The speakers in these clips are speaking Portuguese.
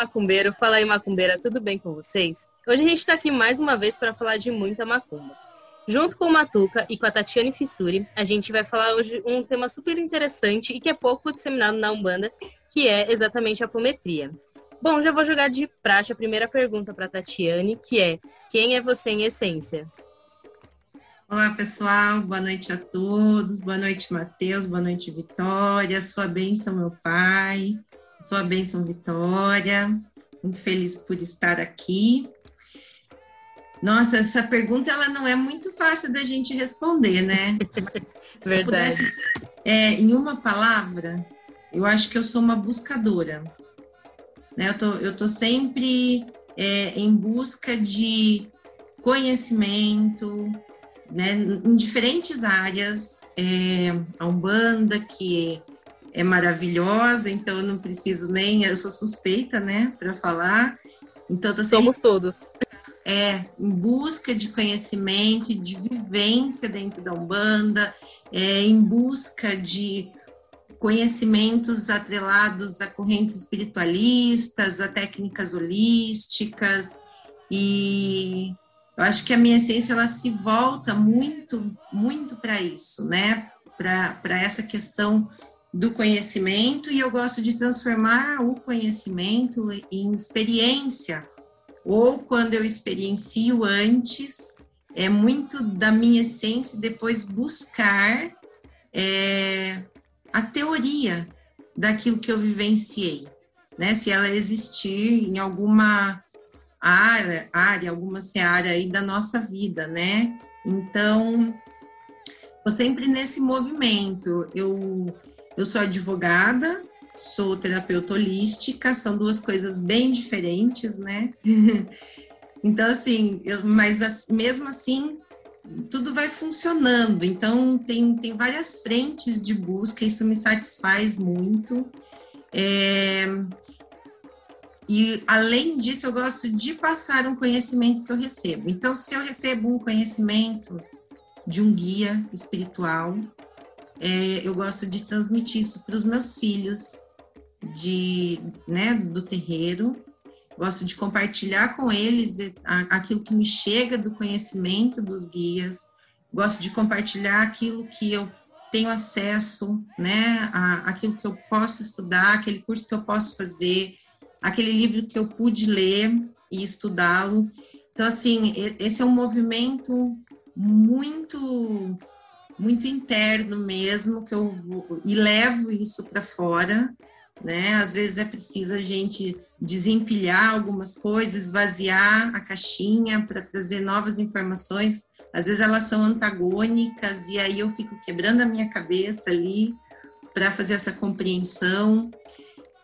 Macumbeiro. Fala aí, macumbeira. Tudo bem com vocês? Hoje a gente está aqui mais uma vez para falar de muita macumba. Junto com o Matuca e com a Tatiane Fissuri, a gente vai falar hoje um tema super interessante e que é pouco disseminado na Umbanda, que é exatamente a apometria. Bom, já vou jogar de praxe a primeira pergunta para Tatiane, que é: quem é você em essência? Olá, pessoal. Boa noite a todos. Boa noite, Matheus. Boa noite, Vitória. Sua bênção, meu pai. Sua bênção, Vitória. Muito feliz por estar aqui. Nossa, essa pergunta ela não é muito fácil da gente responder, né? Se Verdade. Pudesse, é, em uma palavra, eu acho que eu sou uma buscadora. Né? Eu, tô, eu tô sempre é, em busca de conhecimento, né, em diferentes áreas. É, a Umbanda, que é maravilhosa, então eu não preciso nem, eu sou suspeita, né, para falar. Então, Somos todos. É, em busca de conhecimento, de vivência dentro da Umbanda, é, em busca de conhecimentos atrelados a correntes espiritualistas, a técnicas holísticas, e eu acho que a minha essência ela se volta muito, muito para isso, né? Para essa questão do conhecimento, e eu gosto de transformar o conhecimento em experiência, ou quando eu experiencio antes, é muito da minha essência depois buscar é, a teoria daquilo que eu vivenciei, né? Se ela existir em alguma área, área alguma seara aí da nossa vida, né? Então, estou sempre nesse movimento. Eu, eu sou advogada, sou terapeuta holística, são duas coisas bem diferentes, né? então, assim, eu, mas mesmo assim, tudo vai funcionando. Então, tem, tem várias frentes de busca, isso me satisfaz muito. É, e, além disso, eu gosto de passar um conhecimento que eu recebo. Então, se eu recebo um conhecimento de um guia espiritual, é, eu gosto de transmitir isso para os meus filhos de, né, do terreiro. Gosto de compartilhar com eles aquilo que me chega do conhecimento dos guias. Gosto de compartilhar aquilo que eu tenho acesso, né, a, aquilo que eu posso estudar, aquele curso que eu posso fazer, aquele livro que eu pude ler e estudá-lo. Então, assim, esse é um movimento muito muito interno mesmo que eu e levo isso para fora, né? Às vezes é preciso a gente desempilhar algumas coisas, esvaziar a caixinha para trazer novas informações. Às vezes elas são antagônicas e aí eu fico quebrando a minha cabeça ali para fazer essa compreensão.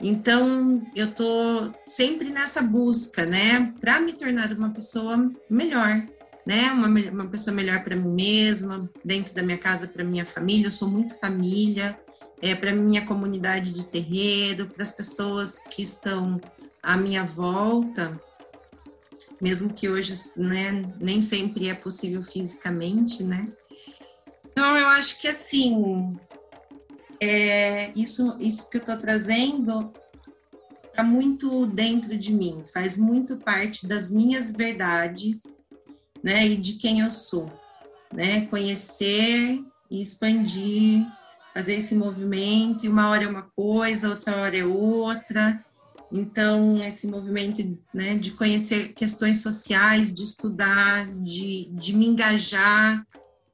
Então, eu estou sempre nessa busca, né, para me tornar uma pessoa melhor, né, uma, uma pessoa melhor para mim mesma, dentro da minha casa, para minha família. Eu sou muito família, é, para minha comunidade de terreiro, para as pessoas que estão à minha volta, mesmo que hoje, né, nem sempre é possível fisicamente, né. Então, eu acho que assim, é, isso, isso que eu estou trazendo está muito dentro de mim, faz muito parte das minhas verdades, né, e de quem eu sou, né, conhecer e expandir, fazer esse movimento, e uma hora é uma coisa, outra hora é outra, então esse movimento, né, de conhecer questões sociais, de estudar, de, de me engajar,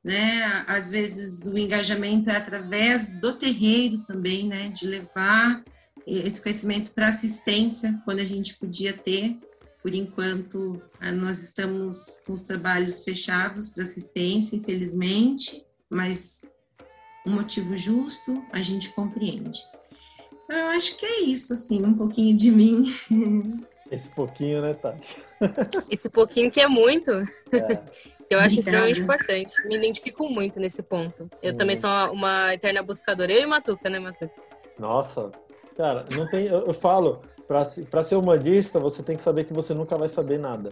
né? Às vezes o engajamento é através do terreiro também, né? De levar esse conhecimento para assistência, quando a gente podia ter. Por enquanto, nós estamos com os trabalhos fechados para assistência, infelizmente, mas um motivo justo a gente compreende. Então, eu acho que é isso, assim, um pouquinho de mim. Esse pouquinho, né, Tati? Esse pouquinho que é muito. É. Eu acho extremamente importante. Me identifico muito nesse ponto. Eu hum. também sou uma, uma, eterna buscadora. Eu e Matuca, né, Matuca? Nossa, cara, não tem. Eu, eu falo, para ser humanista, você tem que saber que você nunca vai saber nada.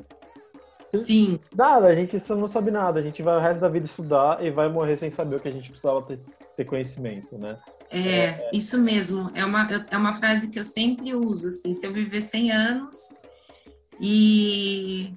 Sim. Nada, a gente não sabe nada. A gente vai o resto da vida estudar e vai morrer sem saber o que a gente precisava ter, ter conhecimento, né? É, é, isso mesmo. É uma, é uma frase que eu sempre uso, assim, se eu viver 100 anos e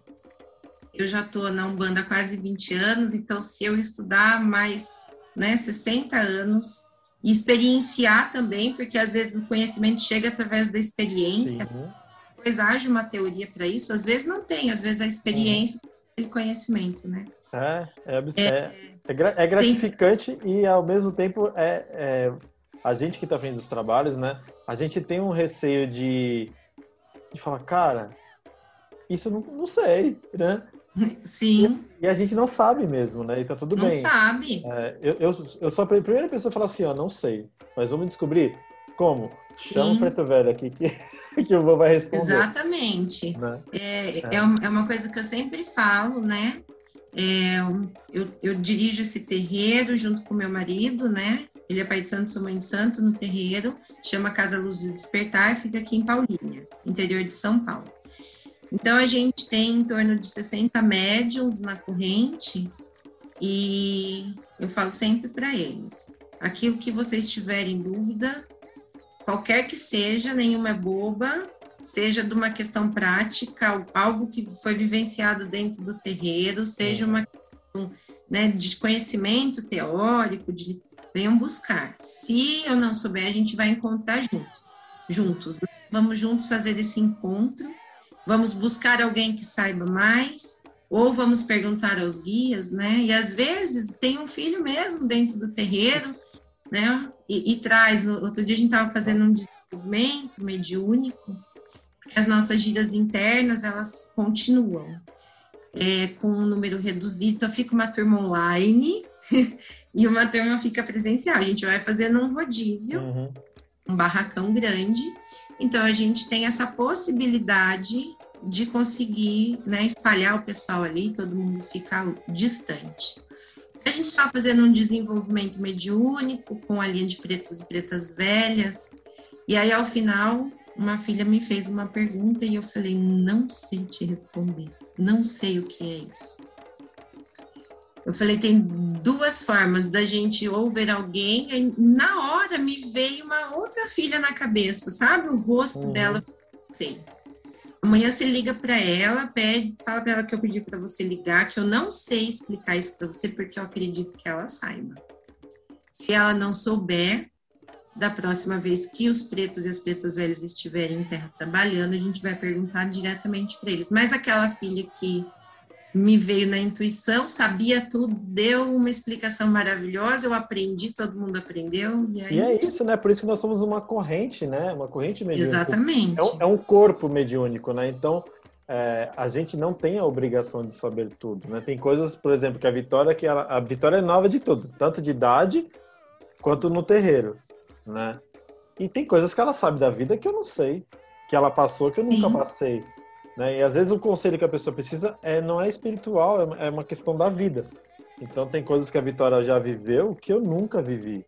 eu já estou na Umbanda há quase 20 anos, então se eu estudar mais né, 60 anos e experienciar também, porque às vezes o conhecimento chega através da experiência, Sim. depois haja uma teoria para isso, às vezes não tem, às vezes a experiência e conhecimento, né? É, é, é, é, é gratificante tem... e ao mesmo tempo é, é a gente que está vendo os trabalhos, né? A gente tem um receio de, de falar, cara, isso não, não sei, né? Sim. E, e, a gente não sabe mesmo, né? E tá tudo não bem. Não sabe. É, eu, eu, eu sou a primeira pessoa a falar assim, ó, não sei. Mas vamos descobrir como. Chama o preto velho aqui que, que o vou vai responder. Exatamente. Né? É, é. é, uma coisa que eu sempre falo, né? É, eu, eu dirijo esse terreiro junto com meu marido, né? Ele é pai de santo, sou mãe de santo, no terreiro, chama Casa Luz do Despertar, fica aqui em Paulínia, interior de São Paulo. Então, a gente tem em torno de 60 médiums na corrente e eu falo sempre para eles: aquilo que vocês tiverem dúvida, qualquer que seja, nenhuma é boba, seja de uma questão prática, algo que foi vivenciado dentro do terreiro, seja uma questão né, de conhecimento teórico, de venham buscar. Se eu não souber, a gente vai encontrar juntos. juntos. Vamos juntos fazer esse encontro vamos buscar alguém que saiba mais, ou vamos perguntar aos guias, né? E às vezes tem um filho mesmo dentro do terreiro, né? E, e traz. Outro dia a gente estava fazendo um desenvolvimento mediúnico, porque as nossas giras internas elas continuam é, com um número reduzido, então fica uma turma online e uma turma fica presencial. A gente vai fazendo um rodízio, uhum. um barracão grande então, a gente tem essa possibilidade de conseguir né, espalhar o pessoal ali, todo mundo ficar distante. A gente está fazendo um desenvolvimento mediúnico com a linha de pretos e pretas velhas, e aí ao final uma filha me fez uma pergunta e eu falei: não sei te responder, não sei o que é isso. Eu falei, tem duas formas da gente ou ver alguém, na hora me veio uma outra filha na cabeça, sabe? O rosto uhum. dela, sei. Amanhã você liga para ela, pede, fala para ela que eu pedi para você ligar, que eu não sei explicar isso para você porque eu acredito que ela saiba. Se ela não souber, da próxima vez que os pretos e as pretas velhas estiverem em terra trabalhando, a gente vai perguntar diretamente para eles. Mas aquela filha que me veio na intuição, sabia tudo, deu uma explicação maravilhosa, eu aprendi, todo mundo aprendeu. E, aí... e é isso, né? Por isso que nós somos uma corrente, né? Uma corrente mediúnica. Exatamente. É um, é um corpo mediúnico, né? Então, é, a gente não tem a obrigação de saber tudo, né? Tem coisas, por exemplo, que a Vitória, que ela, a Vitória é nova de tudo, tanto de idade quanto no terreiro, né? E tem coisas que ela sabe da vida que eu não sei, que ela passou que eu nunca Sim. passei. Né? E às vezes o conselho que a pessoa precisa é, não é espiritual, é, é uma questão da vida. Então tem coisas que a Vitória já viveu que eu nunca vivi.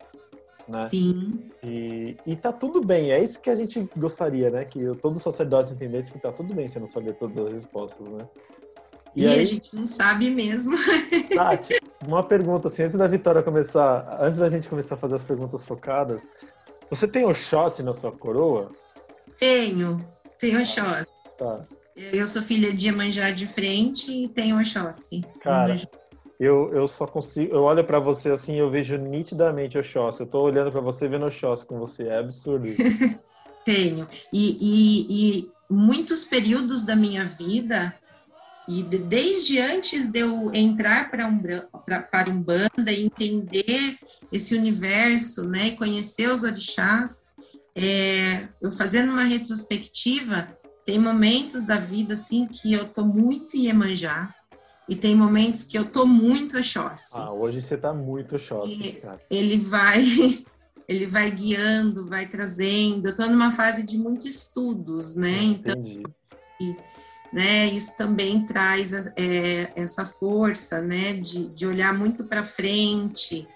Né? Sim. E, e tá tudo bem, é isso que a gente gostaria, né? Que todo sacerdote entendesse que tá tudo bem você não saber todas as respostas, né? E, e aí, a gente não sabe mesmo. Tati, uma pergunta assim, antes da Vitória começar, antes da gente começar a fazer as perguntas focadas, você tem Oxóssi na sua coroa? Tenho, tenho Oxóssi. Tá. Eu sou filha de Iemanjá de frente e tenho Oxóssi. Cara, eu, eu só consigo... Eu olho para você assim eu vejo nitidamente Oxóssi. Eu tô olhando para você vendo Oxóssi com você. É absurdo tenho. E, e, e, muitos períodos da minha vida, e desde antes de eu entrar para um, pra, para um banda e entender esse universo, né, e conhecer os orixás, é, eu fazendo uma retrospectiva, tem momentos da vida, assim, que eu tô muito Iemanjá. E tem momentos que eu tô muito Oxóssi. Ah, hoje você tá muito Oxóssi, cara. Ele vai... Ele vai guiando, vai trazendo. Eu tô numa fase de muitos estudos, né? Ah, então, e, né, isso também traz é, essa força, né, de, de olhar muito para frente.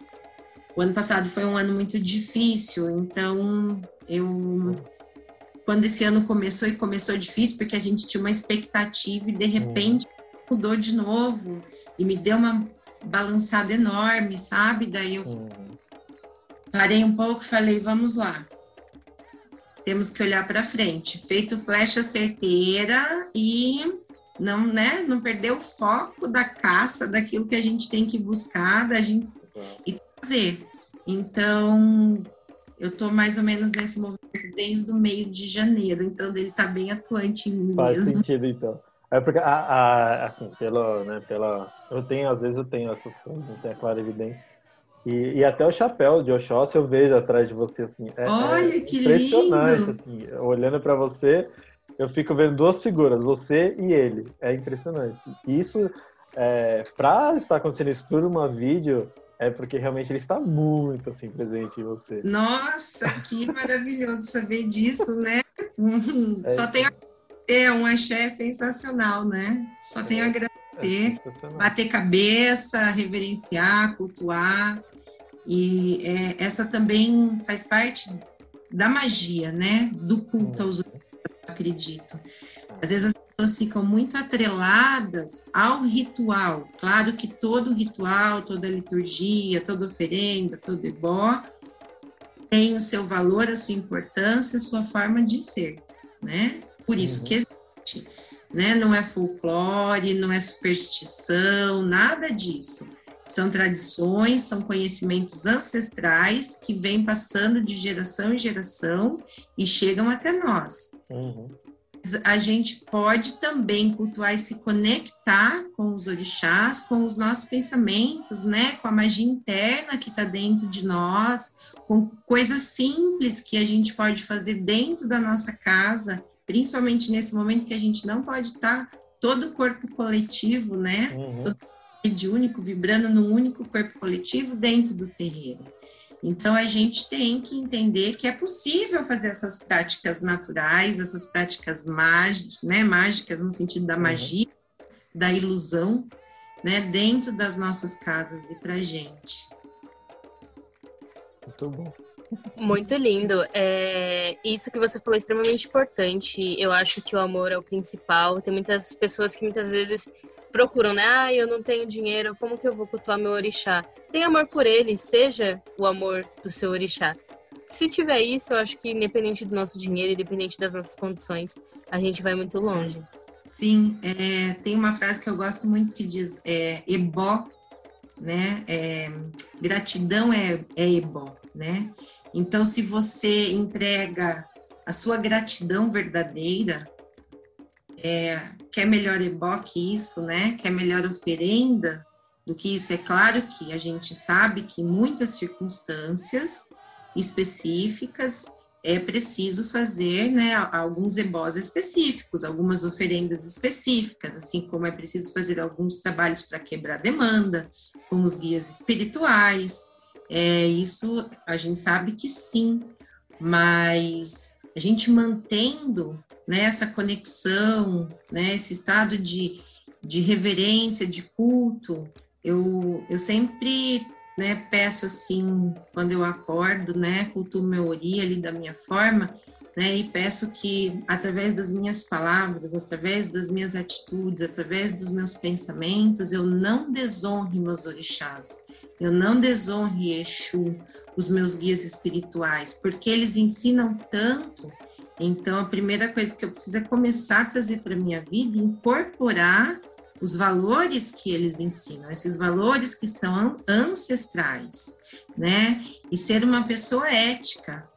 O ano passado foi um ano muito difícil, então eu quando esse ano começou e começou difícil, porque a gente tinha uma expectativa e de repente uhum. mudou de novo e me deu uma balançada enorme, sabe? Daí eu, uhum. Parei um pouco, falei, vamos lá. Temos que olhar para frente. Feito flecha certeira e não, né, não perder o foco da caça, daquilo que a gente tem que buscar, da gente e fazer. Então, eu estou mais ou menos nesse movimento desde o meio de janeiro, então ele está bem atuante em mim Faz mesmo. sentido, então. É porque, a, a, assim, pelo, né, pela... Eu tenho, às vezes eu tenho essas coisas, não tenho a clara evidência. E, e, até o chapéu de Oxóssi eu vejo atrás de você, assim. É, Olha, é que impressionante, lindo! assim. Olhando para você, eu fico vendo duas figuras, você e ele. É impressionante. Isso, é, para estar acontecendo isso por uma vídeo, é porque realmente ele está muito assim presente em você. Nossa, que maravilhoso saber disso, né? É Só tem a agradecer, um axé sensacional, né? Só tenho a agradecer, é bater cabeça, reverenciar, cultuar. E é, essa também faz parte da magia, né? Do culto aos outros, acredito. Às vezes as pessoas ficam muito atreladas ao ritual. Claro que todo ritual, toda liturgia, toda oferenda, todo ebó tem o seu valor, a sua importância, a sua forma de ser, né? Por isso uhum. que existe, né? Não é folclore, não é superstição, nada disso. São tradições, são conhecimentos ancestrais que vêm passando de geração em geração e chegam até nós. Uhum a gente pode também cultuar e se conectar com os orixás, com os nossos pensamentos, né? Com a magia interna que está dentro de nós, com coisas simples que a gente pode fazer dentro da nossa casa, principalmente nesse momento que a gente não pode estar tá todo o corpo coletivo, né? Uhum. Todo de único, vibrando num único corpo coletivo dentro do terreiro. Então, a gente tem que entender que é possível fazer essas práticas naturais, essas práticas mágicas, né, mágicas no sentido da uhum. magia, uhum. da ilusão, né, dentro das nossas casas e para gente. Muito bom. Muito lindo. É, isso que você falou é extremamente importante. Eu acho que o amor é o principal. Tem muitas pessoas que muitas vezes procuram, né? Ah, eu não tenho dinheiro, como que eu vou cultuar meu orixá? Tem amor por ele, seja o amor do seu orixá. Se tiver isso, eu acho que independente do nosso dinheiro, independente das nossas condições, a gente vai muito longe. Sim, é, tem uma frase que eu gosto muito que diz é, ebó, né? É, gratidão é, é ebó, né? Então, se você entrega a sua gratidão verdadeira, é, quer melhor ebó que isso, né? Quer melhor oferenda do que isso? É claro que a gente sabe que muitas circunstâncias específicas é preciso fazer né, alguns ebós específicos, algumas oferendas específicas, assim como é preciso fazer alguns trabalhos para quebrar demanda, com os guias espirituais. É, isso a gente sabe que sim, mas a gente mantendo né, essa conexão, né, esse estado de, de reverência, de culto, eu, eu sempre né, peço assim, quando eu acordo, né, cultuo meu ori ali da minha forma, né, e peço que através das minhas palavras, através das minhas atitudes, através dos meus pensamentos, eu não desonre meus orixás, eu não desonre Exu, os meus guias espirituais, porque eles ensinam tanto. Então, a primeira coisa que eu preciso é começar a trazer para minha vida, incorporar os valores que eles ensinam, esses valores que são ancestrais, né? E ser uma pessoa ética.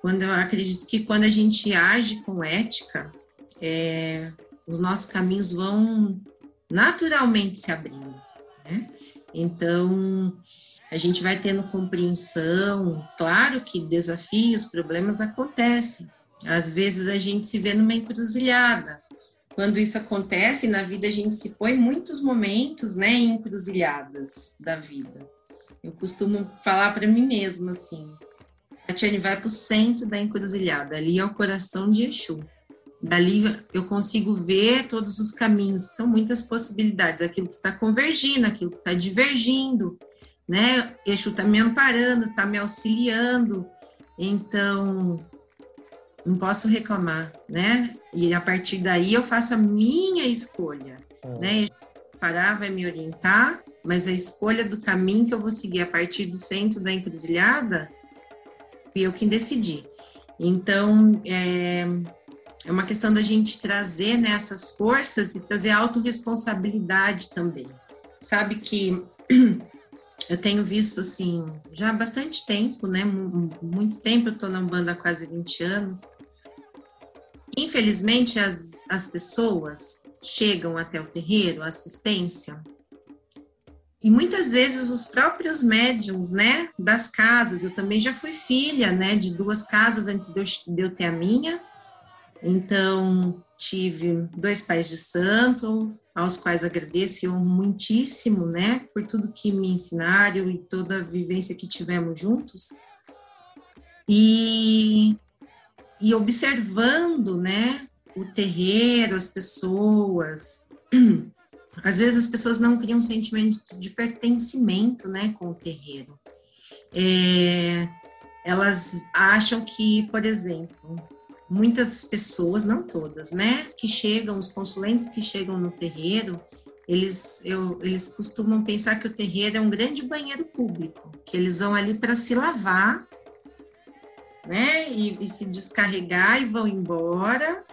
Quando eu acredito que quando a gente age com ética, é, os nossos caminhos vão naturalmente se abrindo, né? Então, a gente vai tendo compreensão, claro que desafios, problemas acontecem. Às vezes a gente se vê numa encruzilhada, quando isso acontece na vida, a gente se põe muitos momentos, né, encruzilhadas da vida. Eu costumo falar para mim mesma assim: Tatiane, vai para o centro da encruzilhada, ali é o coração de Exu. Dali eu consigo ver todos os caminhos, que são muitas possibilidades, aquilo que está convergindo, aquilo que está divergindo, né? Exu está me amparando, está me auxiliando. Então, não posso reclamar, né? E a partir daí eu faço a minha escolha, hum. né? Parar vai me orientar, mas a escolha do caminho que eu vou seguir a partir do centro da encruzilhada fui eu quem decidi. Então, é, é uma questão da gente trazer né, essas forças e trazer autorresponsabilidade também. Sabe que eu tenho visto, assim, já há bastante tempo, né? Muito tempo, eu estou na banda há quase 20 anos. Infelizmente, as, as pessoas chegam até o terreiro, a assistência, e muitas vezes os próprios médiums, né, das casas, eu também já fui filha, né, de duas casas antes de eu, de eu ter a minha, então tive dois pais de santo, aos quais agradeço muitíssimo, né, por tudo que me ensinaram e toda a vivência que tivemos juntos. E, e observando, né, o terreiro, as pessoas, Às vezes as pessoas não criam um sentimento de pertencimento, né, com o terreiro. É, elas acham que, por exemplo, muitas pessoas, não todas, né, que chegam, os consulentes que chegam no terreiro, eles, eu, eles costumam pensar que o terreiro é um grande banheiro público, que eles vão ali para se lavar, né, e, e se descarregar e vão embora.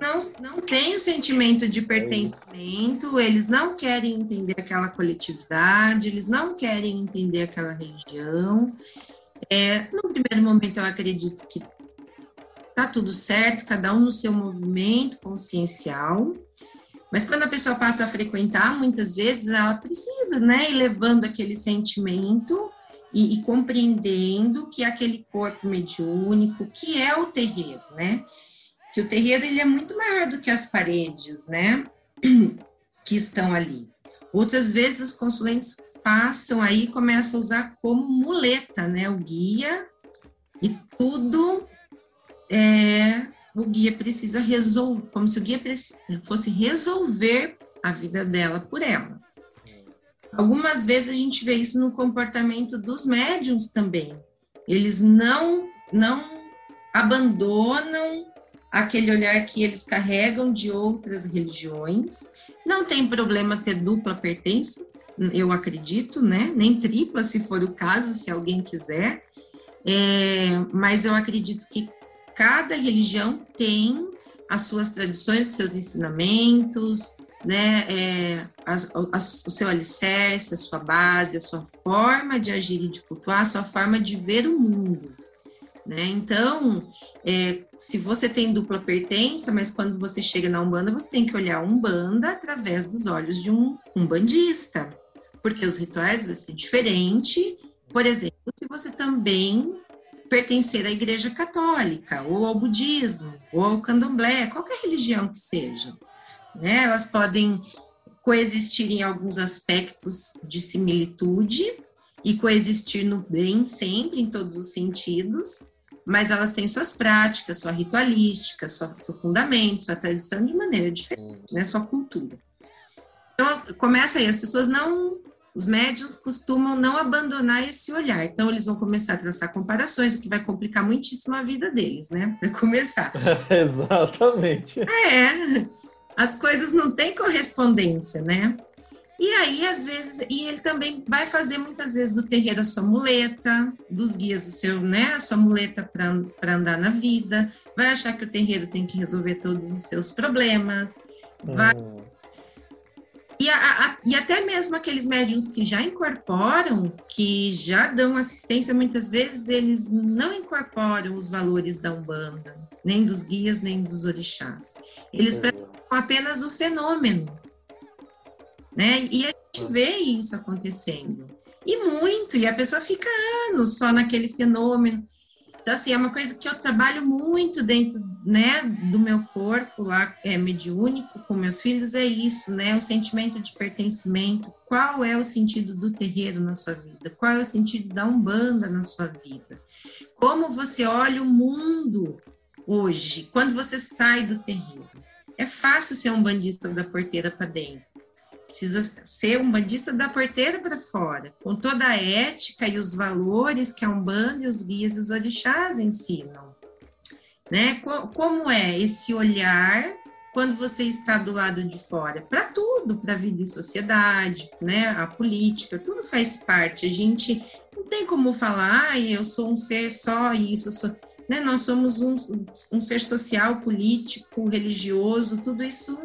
não, não têm o sentimento de pertencimento, eles não querem entender aquela coletividade, eles não querem entender aquela religião. É, no primeiro momento, eu acredito que tá tudo certo, cada um no seu movimento consciencial. Mas quando a pessoa passa a frequentar, muitas vezes ela precisa, né, ir levando aquele sentimento e, e compreendendo que aquele corpo mediúnico, que é o terreiro, né? que o terreiro ele é muito maior do que as paredes, né? Que estão ali. Outras vezes os consulentes passam aí começam a usar como muleta, né? O guia e tudo é, o guia precisa resolver, como se o guia fosse resolver a vida dela por ela. Algumas vezes a gente vê isso no comportamento dos médiums também. Eles não não abandonam aquele olhar que eles carregam de outras religiões. Não tem problema ter dupla pertença, eu acredito, né? Nem tripla, se for o caso, se alguém quiser. É, mas eu acredito que cada religião tem as suas tradições, os seus ensinamentos, né? É, a, a, o seu alicerce, a sua base, a sua forma de agir e de cultuar, a sua forma de ver o mundo. Né? Então, é, se você tem dupla pertença, mas quando você chega na Umbanda, você tem que olhar a Umbanda através dos olhos de um umbandista, porque os rituais vão ser diferentes. Por exemplo, se você também pertencer à Igreja Católica, ou ao budismo, ou ao candomblé, qualquer religião que seja. Né? Elas podem coexistir em alguns aspectos de similitude e coexistir no bem sempre, em todos os sentidos, mas elas têm suas práticas, sua ritualística, sua, seu fundamento, sua tradição de maneira diferente, né? Sua cultura. Então, começa aí, as pessoas não, os médios costumam não abandonar esse olhar. Então, eles vão começar a traçar comparações, o que vai complicar muitíssimo a vida deles, né? Vai começar. Exatamente. É, as coisas não têm correspondência, né? E aí, às vezes, e ele também vai fazer muitas vezes do terreiro a sua muleta, dos guias o seu, né, a sua muleta para andar na vida, vai achar que o terreiro tem que resolver todos os seus problemas, vai... Hum. E, a, a, e até mesmo aqueles médiums que já incorporam, que já dão assistência, muitas vezes eles não incorporam os valores da Umbanda, nem dos guias, nem dos orixás. Eles hum. apenas o fenômeno né? E a gente vê isso acontecendo. E muito, e a pessoa fica anos só naquele fenômeno. Então, assim, é uma coisa que eu trabalho muito dentro, né, do meu corpo lá, é mediúnico, com meus filhos, é isso, né, o sentimento de pertencimento. Qual é o sentido do terreiro na sua vida? Qual é o sentido da Umbanda na sua vida? Como você olha o mundo hoje, quando você sai do terreiro? É fácil ser um bandista da porteira para dentro precisa ser um bandista da porteira para fora, com toda a ética e os valores que a Umbanda e os guias e os orixás ensinam. Né? Como é esse olhar quando você está do lado de fora? Para tudo, para a vida e sociedade, né? a política, tudo faz parte. A gente tem como falar, ah, eu sou um ser só isso, sou... né? nós somos um, um ser social, político, religioso, tudo isso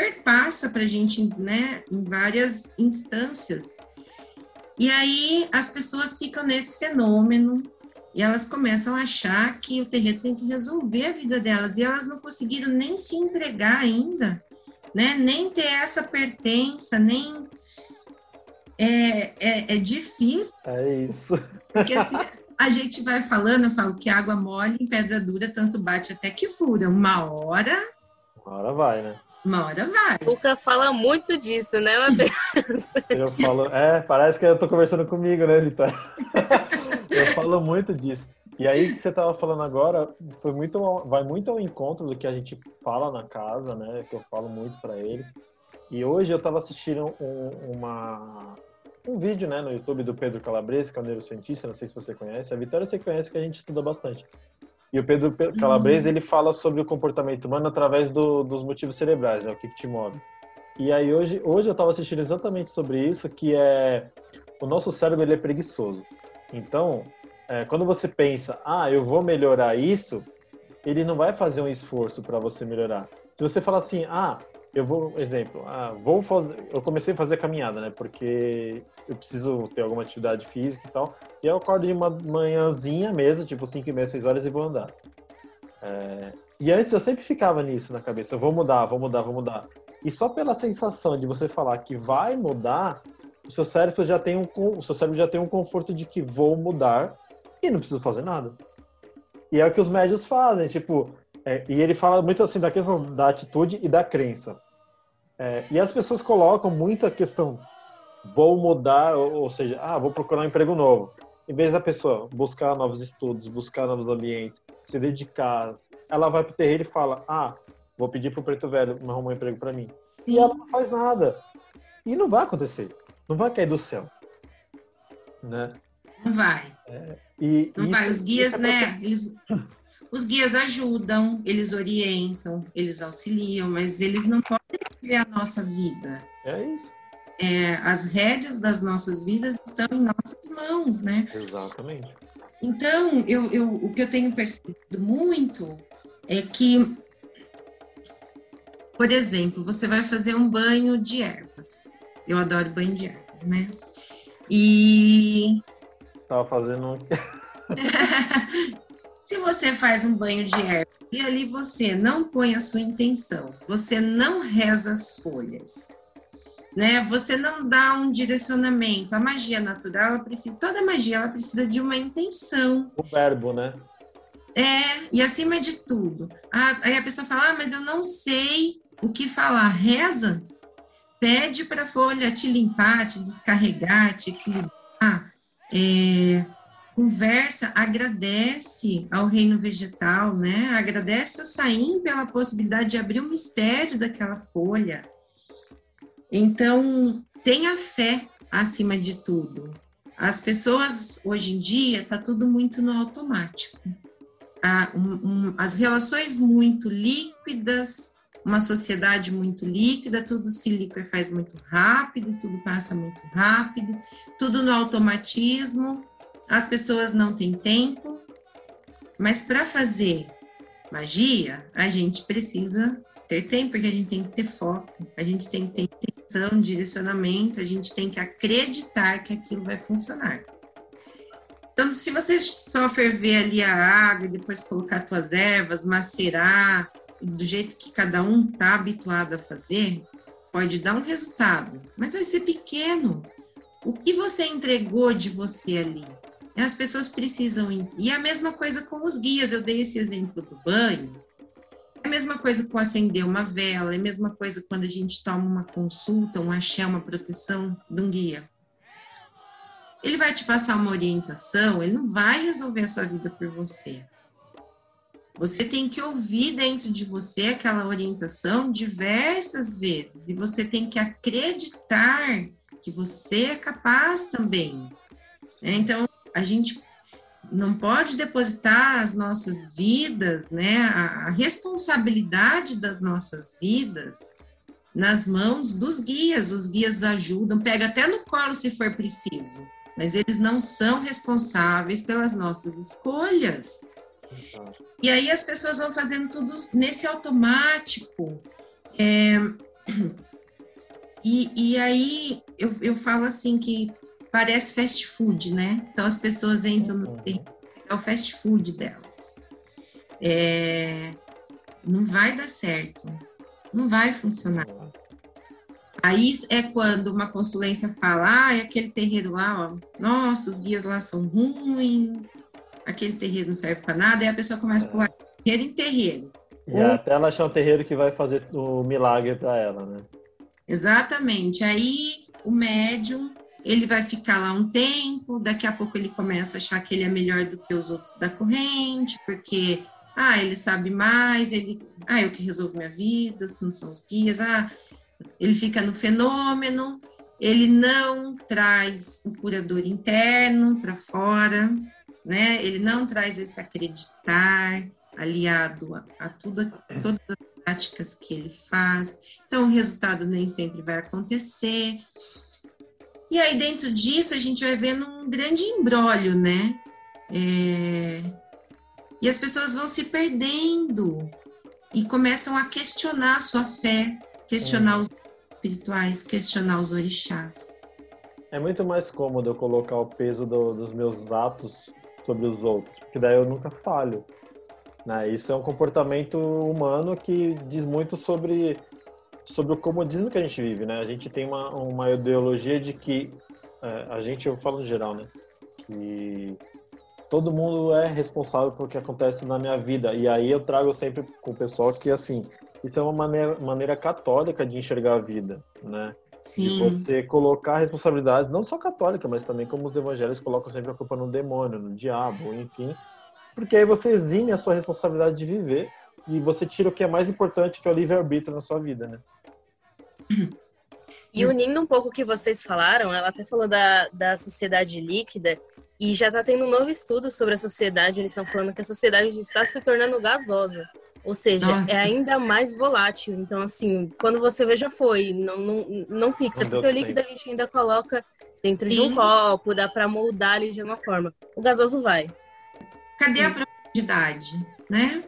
perpassa para a gente né, em várias instâncias. E aí as pessoas ficam nesse fenômeno e elas começam a achar que o terreiro tem que resolver a vida delas e elas não conseguiram nem se entregar ainda, né? Nem ter essa pertença, nem é, é, é difícil. É isso. Porque assim, a gente vai falando, eu falo que água mole em pedra dura, tanto bate até que fura. Uma hora. Uma hora vai, né? Uma hora vai. O Cuca fala muito disso, né, Matheus? Eu falo, é, parece que eu tô conversando comigo, né, Rita? eu falo muito disso. E aí que você estava falando agora, foi muito, vai muito ao encontro do que a gente fala na casa, né? Que eu falo muito para ele. E hoje eu estava assistindo um, uma, um vídeo né, no YouTube do Pedro Calabrese, que é um neurocientista, não sei se você conhece. A Vitória você conhece, que a gente estuda bastante. E o Pedro Calabrese, uhum. ele fala sobre o comportamento humano através do, dos motivos cerebrais, né, o que, que te move. E aí hoje, hoje eu estava assistindo exatamente sobre isso, que é o nosso cérebro ele é preguiçoso. Então, é, quando você pensa, ah, eu vou melhorar isso, ele não vai fazer um esforço para você melhorar. Se você falar assim, ah, eu vou, exemplo, ah, vou fazer, eu comecei a fazer caminhada, né? Porque eu preciso ter alguma atividade física e tal. E eu acordo de uma manhãzinha mesmo, tipo 5 e meia, 6 horas e vou andar. É, e antes eu sempre ficava nisso na cabeça, eu vou mudar, vou mudar, vou mudar. E só pela sensação de você falar que vai mudar, o seu cérebro já tem um, o seu cérebro já tem um conforto de que vou mudar e não preciso fazer nada. E é o que os médios fazem, tipo, é, e ele fala muito assim da questão da atitude e da crença. É, e as pessoas colocam muito a questão, vou mudar, ou, ou, seja, ah, vou procurar um emprego novo. Em vez da pessoa buscar novos estudos, buscar novos ambientes, se dedicar, ela vai para o terreiro e fala, ah, vou pedir para o preto velho arrumar um emprego para mim. Sim. E ela não faz nada. E não vai acontecer. Não vai cair do céu. Né? Não vai. É, e, não vai. Os guias, né? Eles os guias ajudam, eles orientam, eles auxiliam, mas eles não podem viver a nossa vida. É isso. É, as rédeas das nossas vidas estão em nossas mãos, né? Exatamente. Então, eu, eu, o que eu tenho percebido muito é que, por exemplo, você vai fazer um banho de ervas. Eu adoro banho de ervas, né? E. Tava fazendo. Se você faz um banho de erva e ali você não põe a sua intenção, você não reza as folhas, né? Você não dá um direcionamento. A magia natural, ela precisa, toda magia, ela precisa de uma intenção. O verbo, né? É, e acima de tudo, a, aí a pessoa fala, ah, mas eu não sei o que falar. Reza, pede para a folha te limpar, te descarregar, te equilibrar. É, conversa, agradece ao reino vegetal, né? Agradece o Saim pela possibilidade de abrir o mistério daquela folha. Então, tenha fé acima de tudo. As pessoas, hoje em dia, está tudo muito no automático. um, um, as relações muito líquidas, uma sociedade muito líquida, tudo se liquefaz muito rápido, tudo passa muito rápido, tudo no automatismo as pessoas não têm tempo, mas para fazer magia, a gente precisa ter tempo, porque a gente tem que ter foco, a gente tem que ter intenção, direcionamento, a gente tem que acreditar que aquilo vai funcionar. Então, se você só ferver ali a água e depois colocar suas ervas, macerar, do jeito que cada um está habituado a fazer, pode dar um resultado, mas vai ser pequeno. O que você entregou de você ali? As pessoas precisam. Ir. E a mesma coisa com os guias. Eu dei esse exemplo do banho. É a mesma coisa com acender uma vela, é a mesma coisa quando a gente toma uma consulta, um axé, uma proteção de um guia. Ele vai te passar uma orientação, ele não vai resolver a sua vida por você. Você tem que ouvir dentro de você aquela orientação diversas vezes e você tem que acreditar que você é capaz também. Então, a gente não pode depositar as nossas vidas, né, a, a, responsabilidade das nossas vidas nas mãos dos guias. Os guias ajudam, pega até no colo se for preciso. mas eles não são responsáveis pelas nossas escolhas. E aí as pessoas vão fazendo tudo nesse automático. É, e, e aí eu, eu falo assim que parece fast food, né? Então as pessoas entram no uhum. é o fast food delas. É, não vai dar certo, não vai funcionar. Aí é quando uma consulência fala, ah, é aquele terreiro lá, ó, nossa, os guias lá são ruins, aquele terreiro não serve para nada, e a pessoa começa a pular terreiro em terreiro. E Ou... até ela achar um terreiro que vai fazer o milagre para ela, né? Exatamente. Aí o médium, ele vai ficar lá um tempo, daqui a pouco ele começa a achar que ele é melhor do que os outros da corrente, porque ah, ele sabe mais, ele, ah, eu que resolvo minha vida, não são os guias, ah, ele fica no fenômeno, ele não traz o curador interno para fora, né? Ele não traz esse acreditar aliado a, a tudo, a todas as práticas que ele faz. Então, o resultado nem sempre vai acontecer. E aí, dentro disso, a gente vai vendo um grande embrólio, né? É... E as pessoas vão se perdendo e começam a questionar a sua fé, questionar é. os espirituais, questionar os orixás. É muito mais cômodo eu colocar o peso do, dos meus atos sobre os outros, porque daí eu nunca falho. Né? Isso é um comportamento humano que diz muito sobre, sobre o comodismo que a gente vive. Né? A gente tem uma, uma ideologia de que, é, a gente, eu falo em geral, né? que todo mundo é responsável pelo que acontece na minha vida. E aí eu trago sempre com o pessoal que, assim, isso é uma maneira, maneira católica de enxergar a vida, né? Sim. De você colocar responsabilidades, não só católica, mas também como os evangelhos colocam sempre a culpa no demônio, no diabo, enfim. Porque aí você exime a sua responsabilidade de viver e você tira o que é mais importante, que é o livre-arbítrio na sua vida, né? E unindo um pouco o que vocês falaram, ela até falou da, da sociedade líquida, e já está tendo um novo estudo sobre a sociedade, eles estão falando que a sociedade está se tornando gasosa. Ou seja, é Nossa. é ainda mais volátil. Então, assim, quando você vê, já foi. Não, não, não fixa. Não porque o líquido a gente ainda coloca dentro Sim. de um copo, dá para moldar ali de uma forma. O gasoso vai. Cadê Sim. a profundidade, né?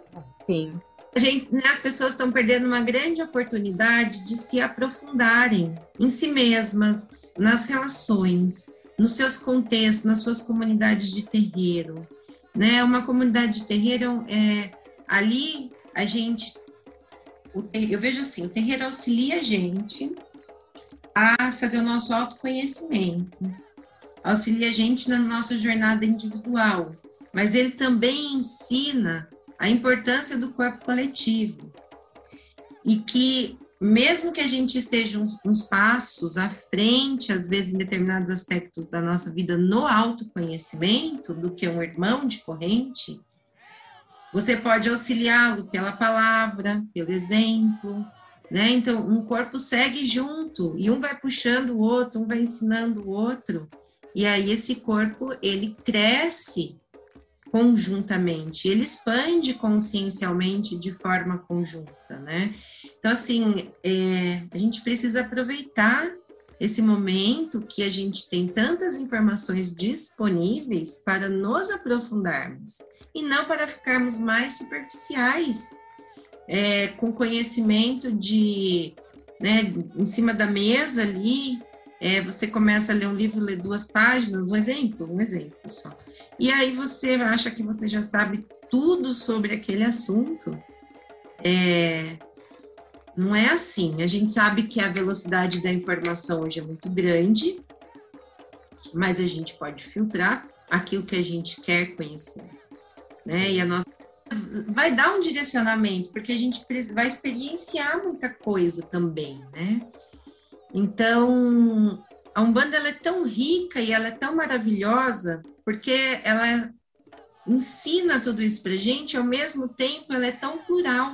Sim. Gente, né, as pessoas estão perdendo uma grande oportunidade de se aprofundarem em si mesmas, nas relações, nos seus contextos, nas suas comunidades de terreiro. Né? Uma comunidade de terreiro é ali a gente, eu vejo assim, o terreiro auxilia a gente a fazer o nosso autoconhecimento, auxilia a gente na nossa jornada individual, mas ele também ensina a importância do corpo coletivo e que mesmo que a gente esteja uns, passos à frente, às vezes em determinados aspectos da nossa vida no autoconhecimento do que um irmão de corrente, você pode auxiliá-lo pela palavra, pelo exemplo, né? Então, um corpo segue junto e um vai puxando o outro, um vai ensinando o outro, e aí esse corpo ele cresce conjuntamente, ele expande consciencialmente de forma conjunta, né? Então, assim, é, a gente precisa aproveitar esse momento que a gente tem tantas informações disponíveis para nos aprofundarmos e não para ficarmos mais superficiais, é, com conhecimento de, né, em cima da mesa ali, é, você começa a ler um livro, lê duas páginas, um exemplo, um exemplo só. E aí você acha que você já sabe tudo sobre aquele assunto. É, não é assim. A gente sabe que a velocidade da informação hoje é muito grande, mas a gente pode filtrar aquilo que a gente quer conhecer né? E a nossa vai dar um direcionamento, porque a gente vai experienciar muita coisa também, né? Então, a Umbanda é tão rica e ela é tão maravilhosa, porque ela ensina tudo isso pra gente, ao mesmo tempo ela é tão plural,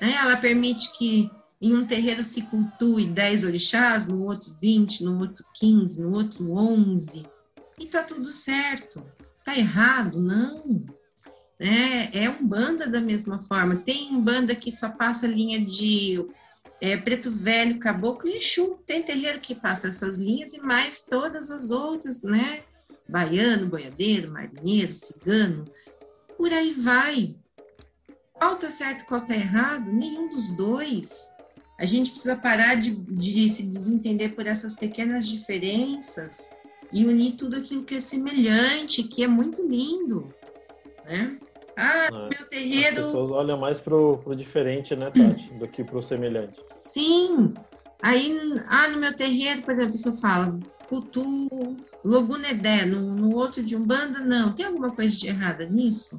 né? Ela permite que em um terreiro se cultue 10 orixás, no outro 20, no outro 15, no outro 11, e tá tudo certo. Tá errado? Não né? É um banda da mesma forma. Tem um banda que só passa linha de é, Preto Velho, Caboclo e Exu. Tem terreiro que passa essas linhas e mais todas as outras, né? Baiano, boiadeiro, marinheiro, cigano, por aí vai. Qual tá certo, qual tá errado? Nenhum dos dois. A gente precisa parar de, de se desentender por essas pequenas diferenças e unir tudo aquilo que é semelhante, que é muito lindo, né? Ah, no meu terreiro. As pessoas olham mais pro, pro diferente, né, Tati, do que pro semelhante. Sim. Aí, ah, no meu terreiro, por exemplo, a pessoa fala, Cutu, Logunedé, no, no outro de Umbanda, não. Tem alguma coisa de errada nisso?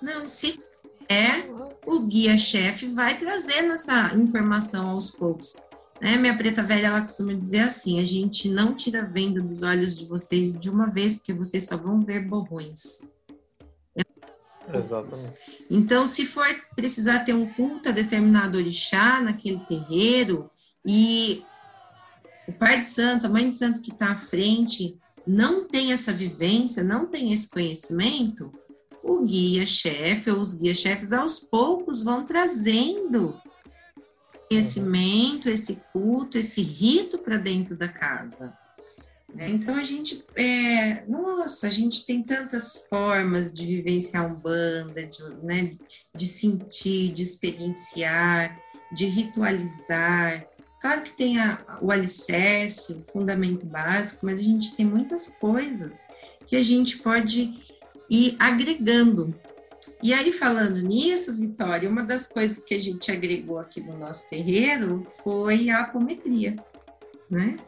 Não, se é, o guia-chefe vai trazendo essa informação aos poucos. Né? Minha preta velha, ela costuma dizer assim, a gente não tira a venda dos olhos de vocês de uma vez, porque vocês só vão ver borrões. Exatamente. Então, se for precisar ter um culto a determinado orixá naquele terreiro e o pai de santo, a mãe de santo que está à frente não tem essa vivência, não tem esse conhecimento, o guia-chefe ou os guia-chefes aos poucos vão trazendo conhecimento, esse culto, esse rito para dentro da casa. Né? Então a gente, é, nossa, a gente tem tantas formas de vivenciar Umbanda, de, né, de sentir, de experienciar, de ritualizar. Claro que tem a, o alicerce, o fundamento básico, mas a gente tem muitas coisas que a gente pode ir agregando. E aí, falando nisso, Vitória, uma das coisas que a gente agregou aqui no nosso terreiro foi a apometria, né?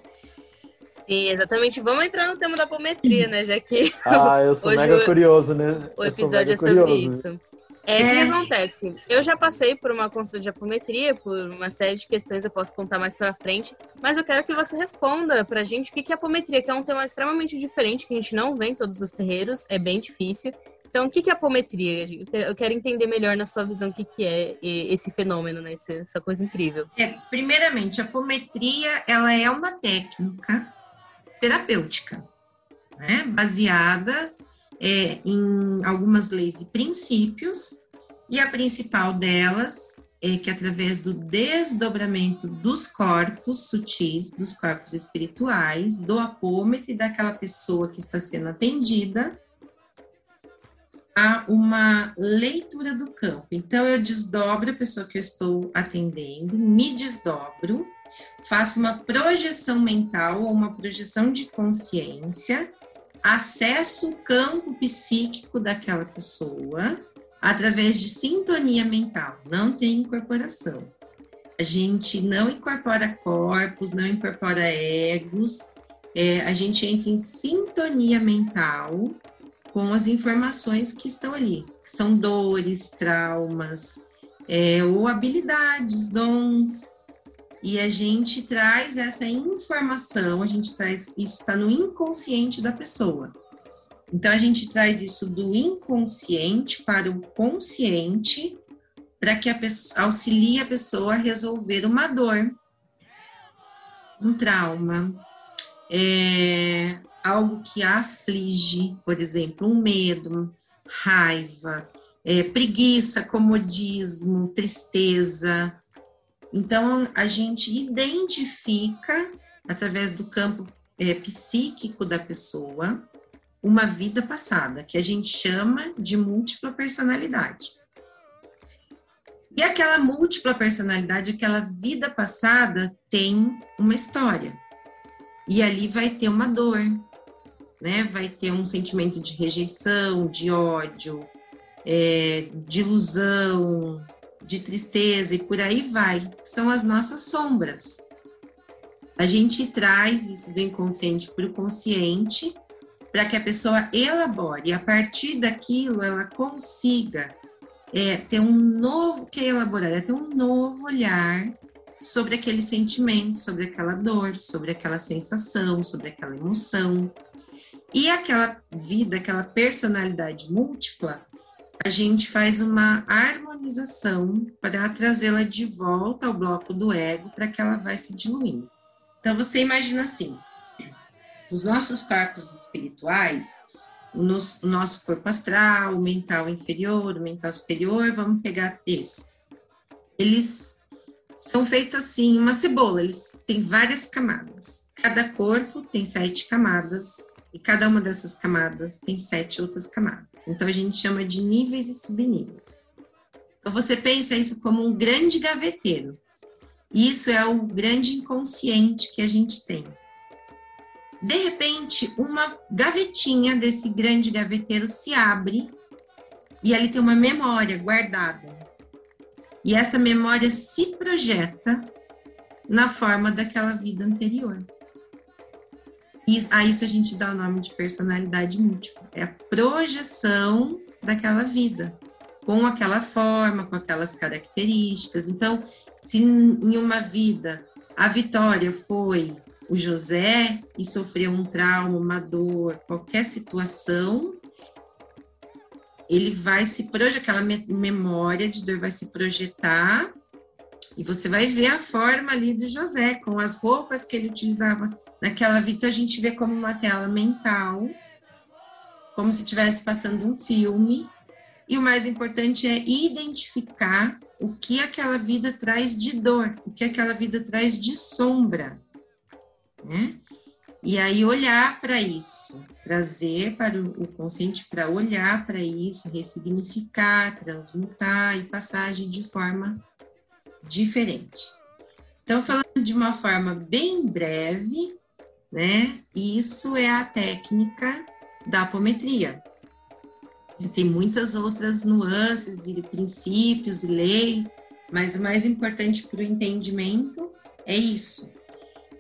Sim, exatamente. Vamos entrar no tema da apometria, né? Já que. Ah, eu sou mega curioso, né? O episódio é sobre curioso. isso. É, o que acontece? Eu já passei por uma consulta de apometria, por uma série de questões, eu posso contar mais pra frente, mas eu quero que você responda pra gente o que é apometria, que é um tema extremamente diferente, que a gente não vê em todos os terreiros, é bem difícil. Então, o que é apometria? Eu quero entender melhor na sua visão o que é esse fenômeno, né? essa coisa incrível. É, primeiramente, a apometria, ela é uma técnica terapêutica, né? baseada é, em algumas leis e princípios, e a principal delas é que através do desdobramento dos corpos sutis, dos corpos espirituais, do apômetro e daquela pessoa que está sendo atendida, há uma leitura do campo. Então, eu desdobro a pessoa que eu estou atendendo, me desdobro, faço uma projeção mental ou uma projeção de consciência acesso o campo psíquico daquela pessoa através de sintonia mental, não tem incorporação. A gente não incorpora corpos, não incorpora egos, é, a gente entra em sintonia mental com as informações que estão ali, que são dores, traumas, é, ou habilidades, dons, e a gente traz essa informação, a gente traz isso está no inconsciente da pessoa. Então a gente traz isso do inconsciente para o consciente para que a pessoa, auxilie a pessoa a resolver uma dor, um trauma, é, algo que a aflige, por exemplo, um medo, raiva, é, preguiça, comodismo, tristeza, então, a gente identifica, através do campo é, psíquico da pessoa, uma vida passada, que a gente chama de múltipla personalidade. E aquela múltipla personalidade, aquela vida passada, tem uma história. E ali vai ter uma dor, né? Vai ter um sentimento de rejeição, de ódio, é, de ilusão, de tristeza e por aí vai, são as nossas sombras. A gente traz isso do inconsciente para o consciente para que a pessoa elabore, e a partir daquilo ela consiga é, ter um novo, que elaborar, é ter um novo olhar sobre aquele sentimento, sobre aquela dor, sobre aquela sensação, sobre aquela emoção. E aquela vida, aquela personalidade múltipla, a gente faz uma harmonização para trazê-la de volta ao bloco do ego para que ela vai se diluindo. Então você imagina assim, os nossos corpos espirituais, o nosso, o nosso corpo astral, o mental inferior, o mental superior, vamos pegar esses. Eles são feitos assim, uma cebola, eles têm várias camadas. Cada corpo tem sete camadas e cada uma dessas camadas tem sete outras camadas. Então a gente chama de níveis e subníveis. Então você pensa isso como um grande gaveteiro. Isso é o grande inconsciente que a gente tem. De repente, uma gavetinha desse grande gaveteiro se abre e ali tem uma memória guardada. E essa memória se projeta na forma daquela vida anterior. E a isso a gente dá o nome de personalidade múltipla. É a projeção daquela vida, com aquela forma, com aquelas características. Então, se em uma vida a Vitória foi o José e sofreu um trauma, uma dor, qualquer situação, ele vai se projetar, aquela memória de dor vai se projetar e você vai ver a forma ali do José, com as roupas que ele utilizava naquela vida, a gente vê como uma tela mental, como se estivesse passando um filme. E o mais importante é identificar o que aquela vida traz de dor, o que aquela vida traz de sombra. Né? E aí olhar para isso, trazer para o consciente para olhar para isso, ressignificar, transmutar e passagem de forma diferente. Então, falando de uma forma bem breve, né? Isso é a técnica da apometria. Tem muitas outras nuances e princípios e leis, mas o mais importante para o entendimento é isso.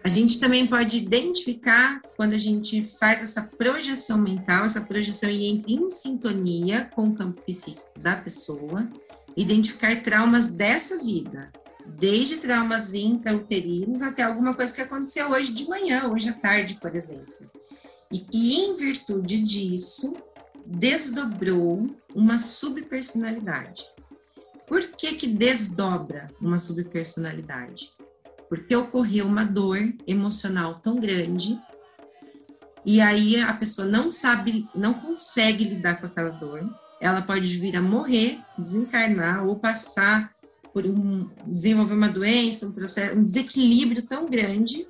A gente também pode identificar quando a gente faz essa projeção mental, essa projeção e entra em sintonia com o campo psíquico da pessoa, identificar traumas dessa vida, desde traumas intrauterinos até alguma coisa que aconteceu hoje de manhã, hoje à tarde, por exemplo. E que, em virtude disso, desdobrou uma subpersonalidade. Por que, que desdobra uma subpersonalidade? Porque ocorreu uma dor emocional tão grande e aí a pessoa não sabe, não consegue lidar com aquela dor, ela pode vir a morrer, desencarnar ou passar por um desenvolver uma doença, um processo, um desequilíbrio tão grande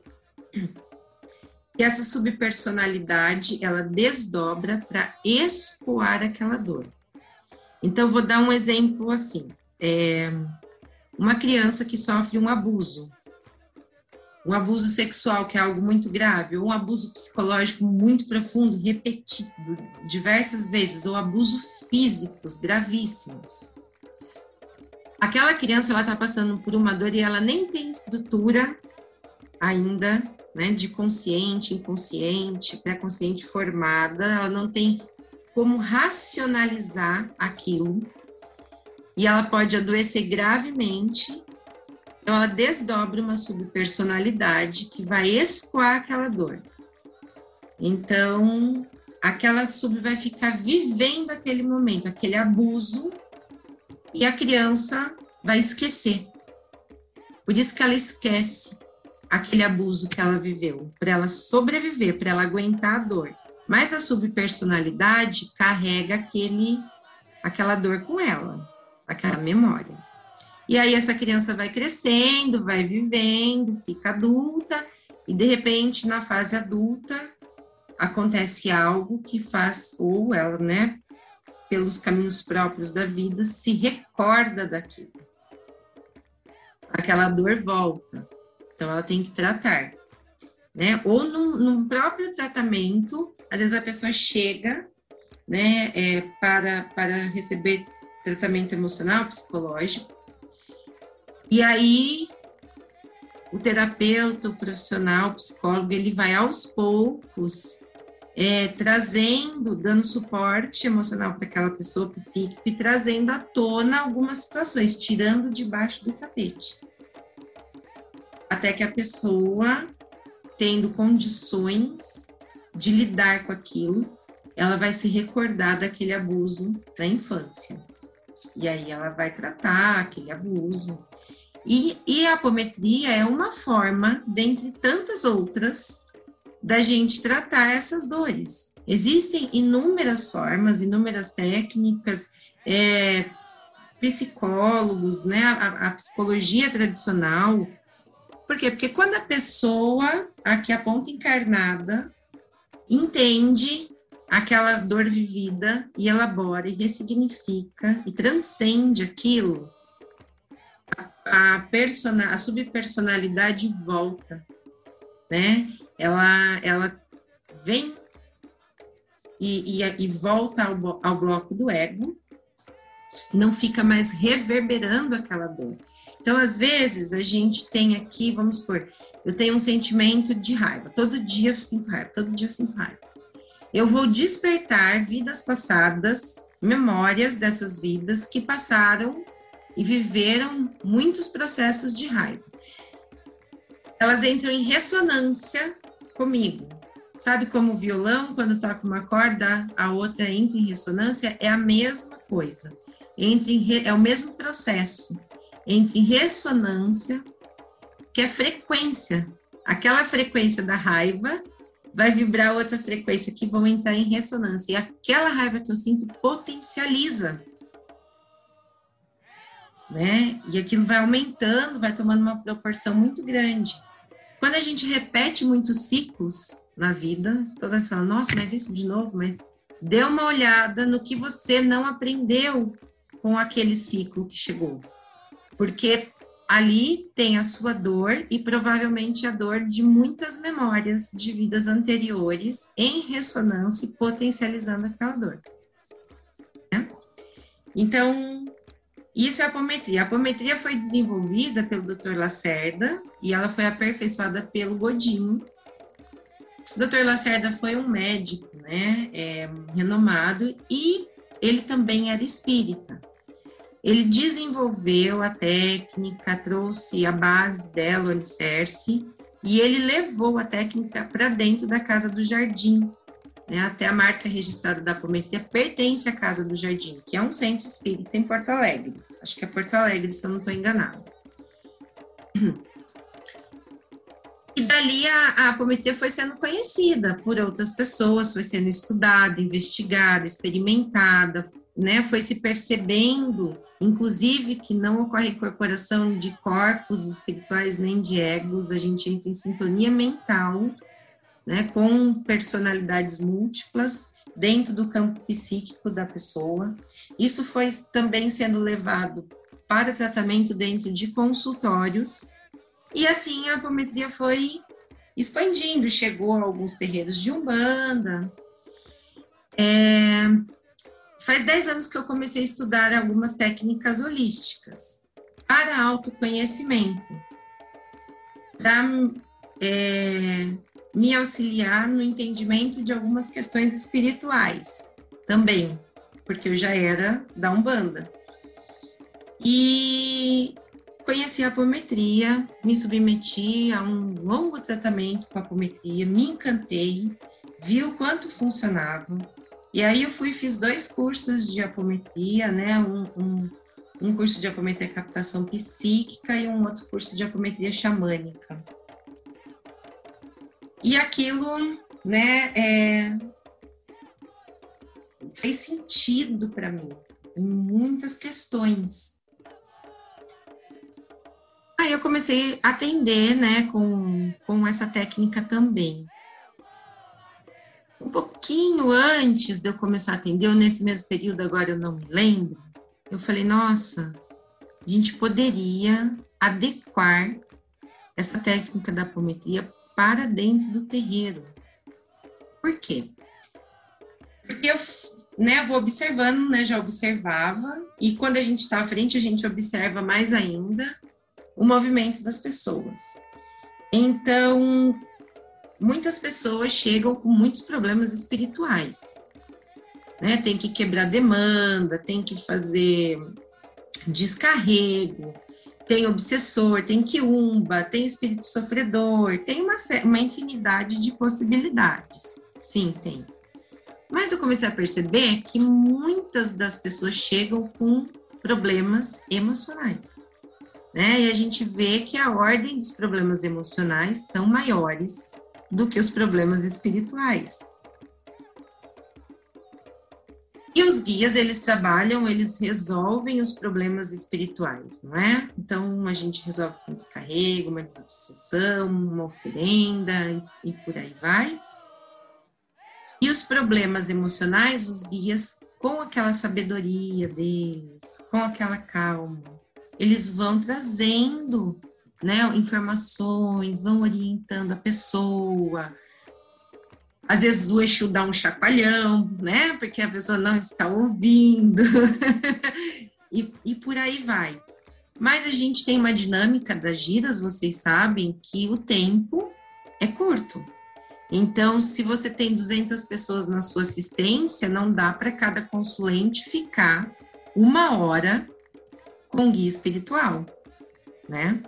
que essa subpersonalidade ela desdobra para escoar aquela dor. Então vou dar um exemplo assim: é, uma criança que sofre um abuso, um abuso sexual que é algo muito grave, ou um abuso psicológico muito profundo, repetido diversas vezes, ou abuso físicos gravíssimos. Aquela criança ela está passando por uma dor e ela nem tem estrutura ainda, né, de consciente, inconsciente, pré-consciente formada, ela não tem como racionalizar aquilo e ela pode adoecer gravemente. Então ela desdobra uma subpersonalidade que vai escoar aquela dor. Então, aquela sub vai ficar vivendo aquele momento, aquele abuso, e a criança vai esquecer. Por isso que ela esquece aquele abuso que ela viveu, para ela sobreviver, para ela aguentar a dor. Mas a subpersonalidade carrega aquele aquela dor com ela, aquela memória. E aí essa criança vai crescendo, vai vivendo, fica adulta e de repente na fase adulta acontece algo que faz, ou ela, né, pelos caminhos próprios da vida, se recorda daquilo. Aquela dor volta. Então, ela tem que tratar. Né? Ou num, num próprio tratamento, às vezes a pessoa chega né, é, para, para receber tratamento emocional, psicológico, e aí o terapeuta, o profissional, o psicólogo, ele vai aos poucos é, trazendo, dando suporte emocional para aquela pessoa psíquica e trazendo à tona algumas situações, tirando debaixo do tapete. Até que a pessoa, tendo condições de lidar com aquilo, ela vai se recordar daquele abuso da infância. E aí ela vai tratar aquele abuso. E, e a apometria é uma forma, dentre tantas outras, da gente tratar essas dores. Existem inúmeras formas, inúmeras técnicas, é, psicólogos, né, a, a, psicologia tradicional. Por quê? Porque quando a pessoa, aqui a ponta encarnada, entende aquela dor vivida e elabora e ressignifica e transcende aquilo, a, a, persona, a subpersonalidade volta, né? Ela, ela vem e, e, e volta ao, ao bloco do ego, não fica mais reverberando aquela dor. Então, às vezes, a gente tem aqui, vamos supor, eu tenho um sentimento de raiva, todo dia eu sinto raiva, todo dia eu sinto raiva. Eu vou despertar vidas passadas, memórias dessas vidas que passaram e viveram muitos processos de raiva. Elas entram em ressonância comigo. Sabe como o violão, quando toca uma corda, a outra entra em ressonância? É a mesma coisa. Entra em, é o mesmo processo. Entra em ressonância, que é frequência. Aquela frequência da raiva vai vibrar outra frequência que vão entrar em ressonância. E aquela raiva que eu sinto potencializa. Né? E aquilo vai aumentando, vai tomando uma proporção muito grande. Quando a gente repete muitos ciclos na vida, todas falam, nossa, mas isso de novo, mas dê uma olhada no que você não aprendeu com aquele ciclo que chegou. Porque ali tem a sua dor e provavelmente a dor de muitas memórias de vidas anteriores em ressonância e potencializando aquela dor. Né? Então, isso é a apometria. A apometria foi desenvolvida pelo Dr. Lacerda e ela foi aperfeiçoada pelo Godinho. O Dr. Lacerda foi um médico, né, é, renomado e ele também era espírita. Ele desenvolveu a técnica, trouxe a base dela, o alicerce, e ele levou a técnica para dentro da Casa do Jardim. Né? Até a marca registrada da Apometria pertence à Casa do Jardim, que é um centro espírita em Porto Alegre. Acho que é Porto Alegre, se eu não estou enganado. E dali a, a foi sendo conhecida por outras pessoas, foi sendo estudada, investigada, experimentada, né? Foi se percebendo Inclusive que não ocorre incorporação de corpos espirituais nem de egos, a gente entra em sintonia mental, né, com personalidades múltiplas dentro do campo psíquico da pessoa. Isso foi também sendo levado para tratamento dentro de consultórios, e assim a apometria foi expandindo, chegou a alguns terreiros de Umbanda. É, Faz 10 anos que eu comecei a estudar algumas técnicas holísticas para autoconhecimento, para é, me auxiliar no entendimento de algumas questões espirituais também, porque eu já era da Umbanda. E conheci a apometria, me submeti a um longo tratamento com a apometria, me encantei, vi o quanto funcionava, e aí eu fui fiz dois cursos de apometria, né? Um, um, um curso de apometria captação psíquica e um outro curso de apometria xamânica. E aquilo, né, é, fez sentido para mim em muitas questões. Aí eu comecei a atender, né, com, com essa técnica também um pouquinho antes de eu começar a atender, ou nesse mesmo período, agora eu não me lembro, eu falei, nossa, a gente poderia adequar essa técnica da apometria para dentro do terreiro. Por quê? Porque eu né, vou observando, né, já observava, e quando a gente está à frente, a gente observa mais ainda o movimento das pessoas. Então, muitas pessoas chegam com muitos problemas espirituais. Né? Tem que quebrar demanda, tem que fazer descarrego, tem obsessor, tem quiumba, tem espírito sofredor, tem uma, uma infinidade de possibilidades. Sim, tem. Mas eu comecei a perceber que muitas das pessoas chegam com problemas emocionais. Né? E a gente vê que a ordem dos problemas emocionais são maiores do que os problemas espirituais. E os guias, eles trabalham, eles resolvem os problemas espirituais, não é? Então, a gente resolve com descarrego, uma desobsessão, uma oferenda e por aí vai. E os problemas emocionais, os guias, com aquela sabedoria deles, com aquela calma, eles vão trazendo né, informações, vão orientando a pessoa, às vezes o Exu dá um chacoalhão, né? Porque a pessoa não está ouvindo. e, e por aí vai. Mas a gente tem uma dinâmica das giras, vocês sabem que o tempo é curto. Então, se você tem 200 pessoas na sua assistência, não dá para cada consulente ficar uma hora com guia espiritual, né?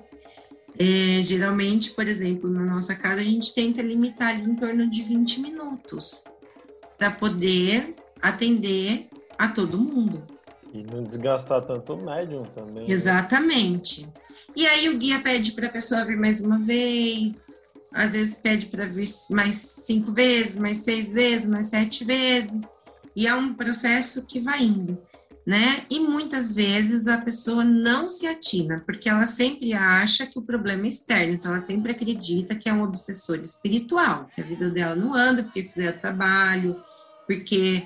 É, geralmente, por exemplo, na nossa casa, a gente tenta limitar em torno de 20 minutos para poder atender a todo mundo. E não desgastar tanto o médium também. Né? Exatamente. E aí o guia pede para a pessoa vir mais uma vez, às vezes pede para vir mais cinco vezes, mais seis vezes, mais sete vezes. E é um processo que vai indo né? E muitas vezes a pessoa não se atina, porque ela sempre acha que o problema é externo, então ela sempre acredita que é um obsessor espiritual, que a vida dela não anda porque fizer trabalho, porque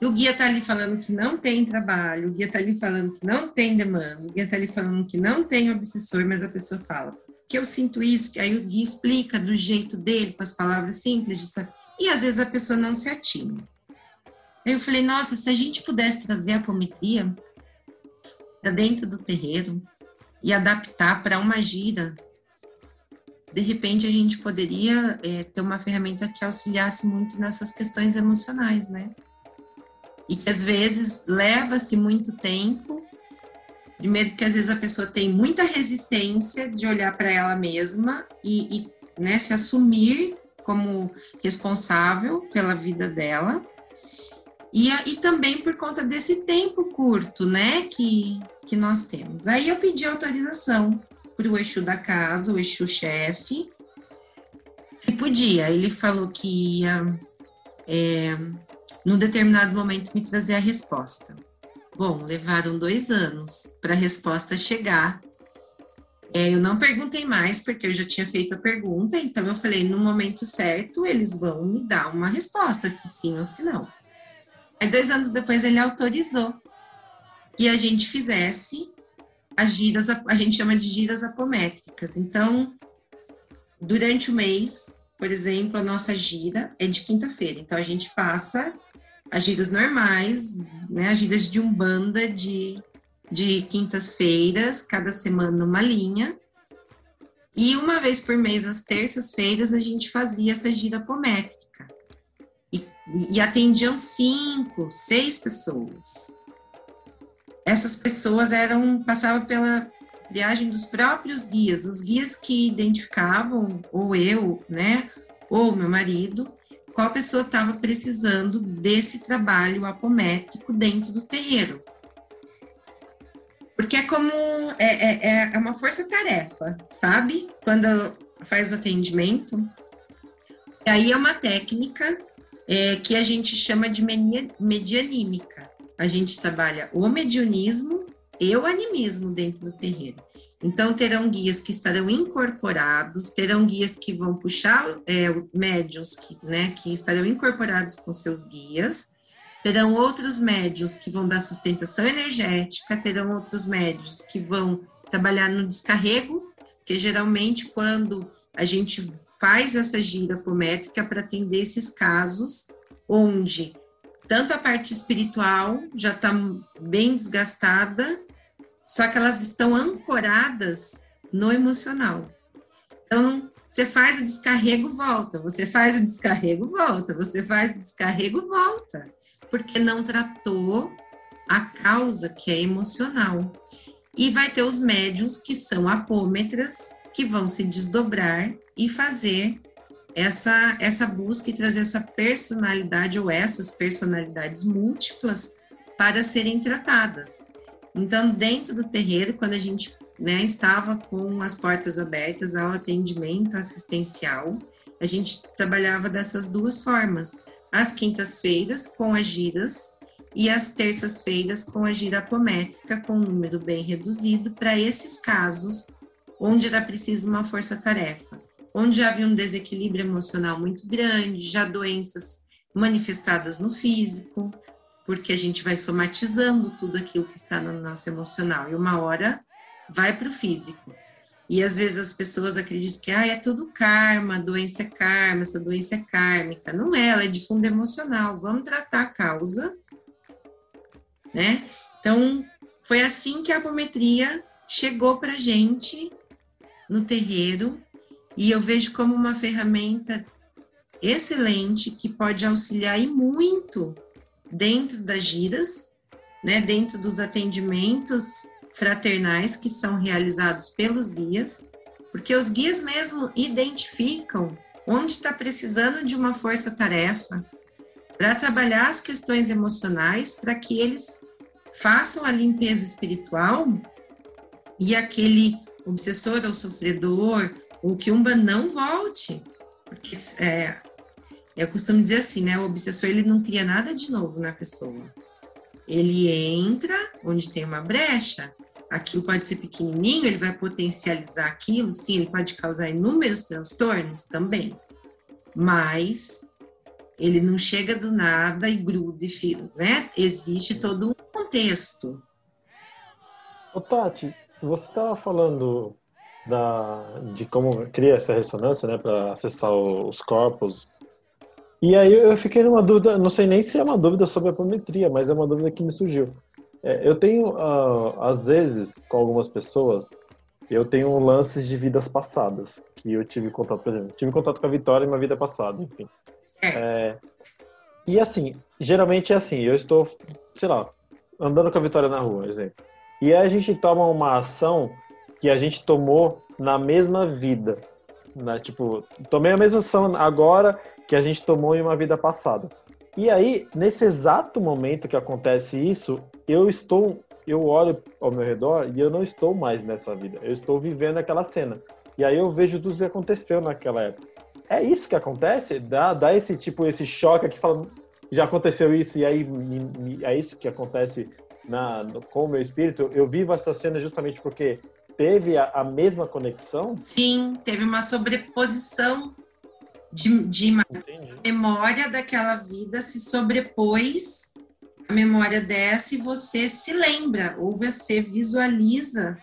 o guia tá ali falando que não tem trabalho, o guia tá ali falando que não tem demanda, o guia tá ali falando que não tem obsessor, mas a pessoa fala que eu sinto isso, que aí o guia explica do jeito dele, com as palavras simples, de... e às vezes a pessoa não se atina. Eu falei, nossa, se a gente pudesse trazer a apometria para dentro do terreiro e adaptar para uma gira, de repente a gente poderia é, ter uma ferramenta que auxiliasse muito nessas questões emocionais, né? E que às vezes leva-se muito tempo. Primeiro, que às vezes a pessoa tem muita resistência de olhar para ela mesma e, e né, se assumir como responsável pela vida dela e, e também por conta desse tempo curto, né, que, que nós temos. Aí eu pedi autorização para o Exu da casa, o Exu chefe, se podia. Ele falou que ia, é, num determinado momento, me trazer a resposta. Bom, levaram dois anos para a resposta chegar. É, eu não perguntei mais, porque eu já tinha feito a pergunta, então eu falei, no momento certo, eles vão me dar uma resposta, se sim ou se não. Aí, dois anos depois, ele autorizou que a gente fizesse as giras, a gente chama de giras apométricas. Então, durante o mês, por exemplo, a nossa gira é de quinta-feira. Então, a gente passa as giras normais, né, as giras de umbanda de, de quintas-feiras, cada semana uma linha. E uma vez por mês, às terças-feiras, a gente fazia essa gira apométrica e atendiam cinco, seis pessoas. Essas pessoas eram passavam pela viagem dos próprios guias, os guias que identificavam, ou eu, né, ou meu marido, qual pessoa estava precisando desse trabalho apométrico dentro do terreiro. Porque é como é, é, é uma força-tarefa, sabe? Quando faz o atendimento. Aí é uma técnica é, que a gente chama de medianímica. A gente trabalha o mediunismo e o animismo dentro do terreiro. Então, terão guias que estarão incorporados, terão guias que vão puxar é, médios que, né, que estarão incorporados com seus guias, terão outros médios que vão dar sustentação energética, terão outros médios que vão trabalhar no descarrego, que geralmente quando a gente faz essa gira apométrica para atender esses casos onde tanto a parte espiritual já está bem desgastada, só que elas estão ancoradas no emocional. Então, você faz o descarrego, volta, você faz o descarrego, volta, você faz o descarrego, volta, porque não tratou a causa que é emocional. E vai ter os médiums que são apômetras, que vão se desdobrar e fazer essa, essa busca e trazer essa personalidade ou essas personalidades múltiplas para serem tratadas. Então, dentro do terreiro, quando a gente né, estava com as portas abertas ao atendimento assistencial, a gente trabalhava dessas duas formas. Às quintas-feiras, com as giras, e as terças-feiras com a gira apométrica com um número bem reduzido para esses casos onde era preciso uma força-tarefa, onde havia um desequilíbrio emocional muito grande, já doenças manifestadas no físico, porque a gente vai somatizando tudo aquilo que está no nosso emocional e uma hora vai para o físico. E às vezes as pessoas acreditam que ah, é tudo karma, doença é karma, essa doença é kármica. Não é, ela é de fundo emocional. Vamos tratar a causa né? Então, foi assim que a apometria chegou para gente no terreiro e eu vejo como uma ferramenta excelente que pode auxiliar e muito dentro das giras, né, dentro dos atendimentos fraternais que são realizados pelos guias, porque os guias mesmo identificam onde está precisando de uma força-tarefa para trabalhar as questões emocionais, para que eles façam a limpeza espiritual e aquele obsessor ou sofredor, ou que umba não volte. Porque é, eu costumo dizer assim, né? O obsessor ele não cria nada de novo na pessoa. Ele entra onde tem uma brecha, aquilo pode ser pequenininho, ele vai potencializar aquilo, sim, ele pode causar inúmeros transtornos também. Mas ele não chega do nada e gruda e fica, né? Existe todo um contexto. Ô, Tati, você estava falando da, de como cria essa ressonância, né, para acessar os corpos. E aí eu fiquei numa dúvida, não sei nem se é uma dúvida sobre a apometria, mas é uma dúvida que me surgiu. É, eu tenho, uh, às vezes, com algumas pessoas, eu tenho lances de vidas passadas, que eu tive contato, por exemplo, tive contato com a Vitória em uma vida passada, enfim. É, e assim, geralmente é assim, eu estou, sei lá, andando com a Vitória na rua, exemplo. E a gente toma uma ação que a gente tomou na mesma vida. Né? Tipo, tomei a mesma ação agora que a gente tomou em uma vida passada. E aí, nesse exato momento que acontece isso, eu estou, eu olho ao meu redor e eu não estou mais nessa vida. Eu estou vivendo aquela cena. E aí eu vejo tudo que aconteceu naquela época é isso que acontece? Dá, dá esse tipo, esse choque que fala, já aconteceu isso e aí me, é isso que acontece na, no, com o meu espírito? Eu vivo essa cena justamente porque teve a, a mesma conexão? Sim, teve uma sobreposição de, de memória daquela vida se sobrepôs a memória dessa e você se lembra ou você visualiza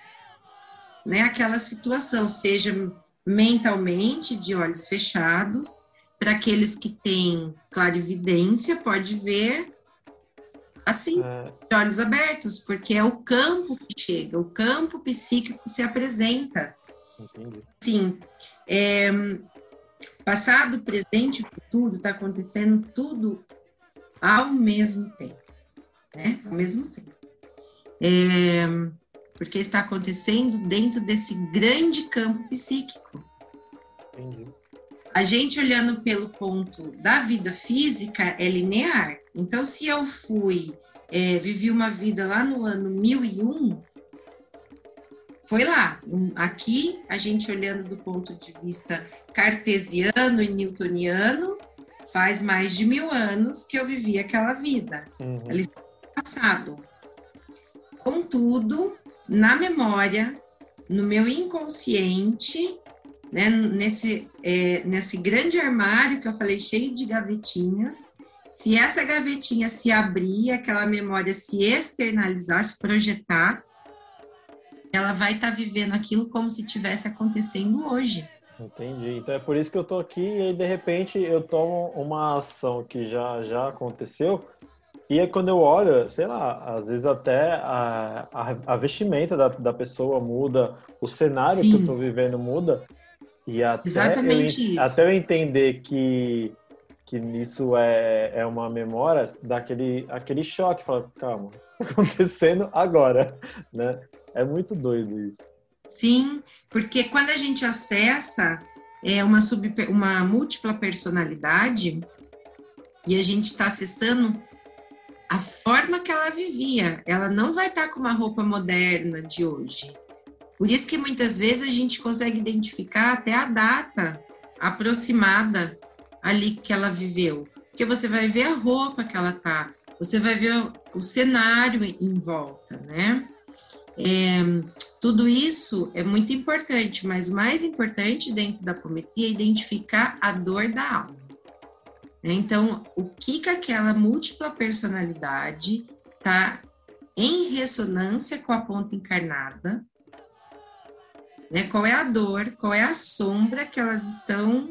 né, aquela situação, seja mentalmente, de olhos fechados. Para aqueles que têm clarividência, pode ver assim, é. de olhos abertos, porque é o campo que chega, o campo psíquico se apresenta. Entendi. Sim. É, passado, presente e futuro está acontecendo tudo ao mesmo tempo, né? Ao mesmo tempo. É, porque está acontecendo dentro desse grande campo psíquico. Entendi. A gente olhando pelo ponto da vida física é linear. Então, se eu fui, é, vivi uma vida lá no ano 1001, foi lá. Aqui, a gente olhando do ponto de vista cartesiano e newtoniano, faz mais de mil anos que eu vivi aquela vida. Uhum. Ali passado. Contudo, na memória, no meu inconsciente, né, nesse, é, nesse grande armário que eu falei, cheio de gavetinhas. Se essa gavetinha se abrir, aquela memória se externalizar, se projetar, ela vai estar tá vivendo aquilo como se tivesse acontecendo hoje. Entendi. Então é por isso que eu tô aqui e aí, de repente eu tomo uma ação que já, já aconteceu e é quando eu olho, sei lá, às vezes até a, a, a vestimenta da, da pessoa muda, o cenário Sim. que eu estou vivendo muda. E até Exatamente eu, isso. até eu entender que, que isso é, é uma memória, dá aquele, aquele choque, fala, calma, tá acontecendo agora, né? É muito doido isso. Sim, porque quando a gente acessa é, uma, sub, uma múltipla personalidade e a gente está acessando a forma que ela vivia. Ela não vai estar com uma roupa moderna de hoje. Por isso que muitas vezes a gente consegue identificar até a data aproximada ali que ela viveu. Porque você vai ver a roupa que ela tá, você vai ver o, cenário em volta, né? É, tudo isso é muito importante, mas o mais importante dentro da apometria é identificar a dor da alma. Então, o que que aquela múltipla personalidade está em ressonância com a ponta encarnada? Né? Qual é a dor, qual é a sombra que elas estão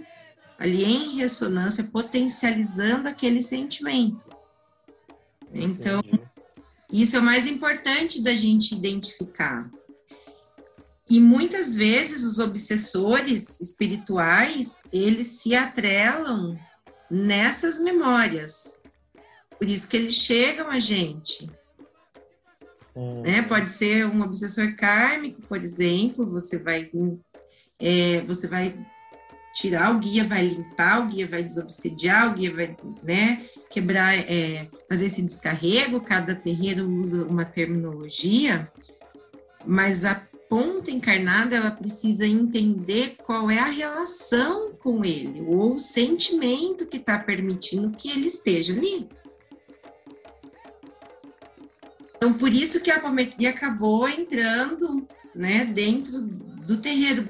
ali em ressonância, potencializando aquele sentimento. Então, Entendi. isso é o mais importante da gente identificar. E muitas vezes os obsessores espirituais, eles se atrelam nessas memórias. Por isso que eles chegam a gente. Hum. Né? Pode ser um obsessor kármico, por exemplo, você vai, é, você vai tirar, o guia vai limpar, o guia vai desobsidiar, o guia vai né, quebrar, é, fazer esse descarrego, cada terreiro usa uma terminologia, mas a ponta encarnada ela precisa entender qual é a relação com ele, ou o sentimento que está permitindo que ele esteja ali. Então, por isso que a apometria acabou entrando né, dentro do terreiro.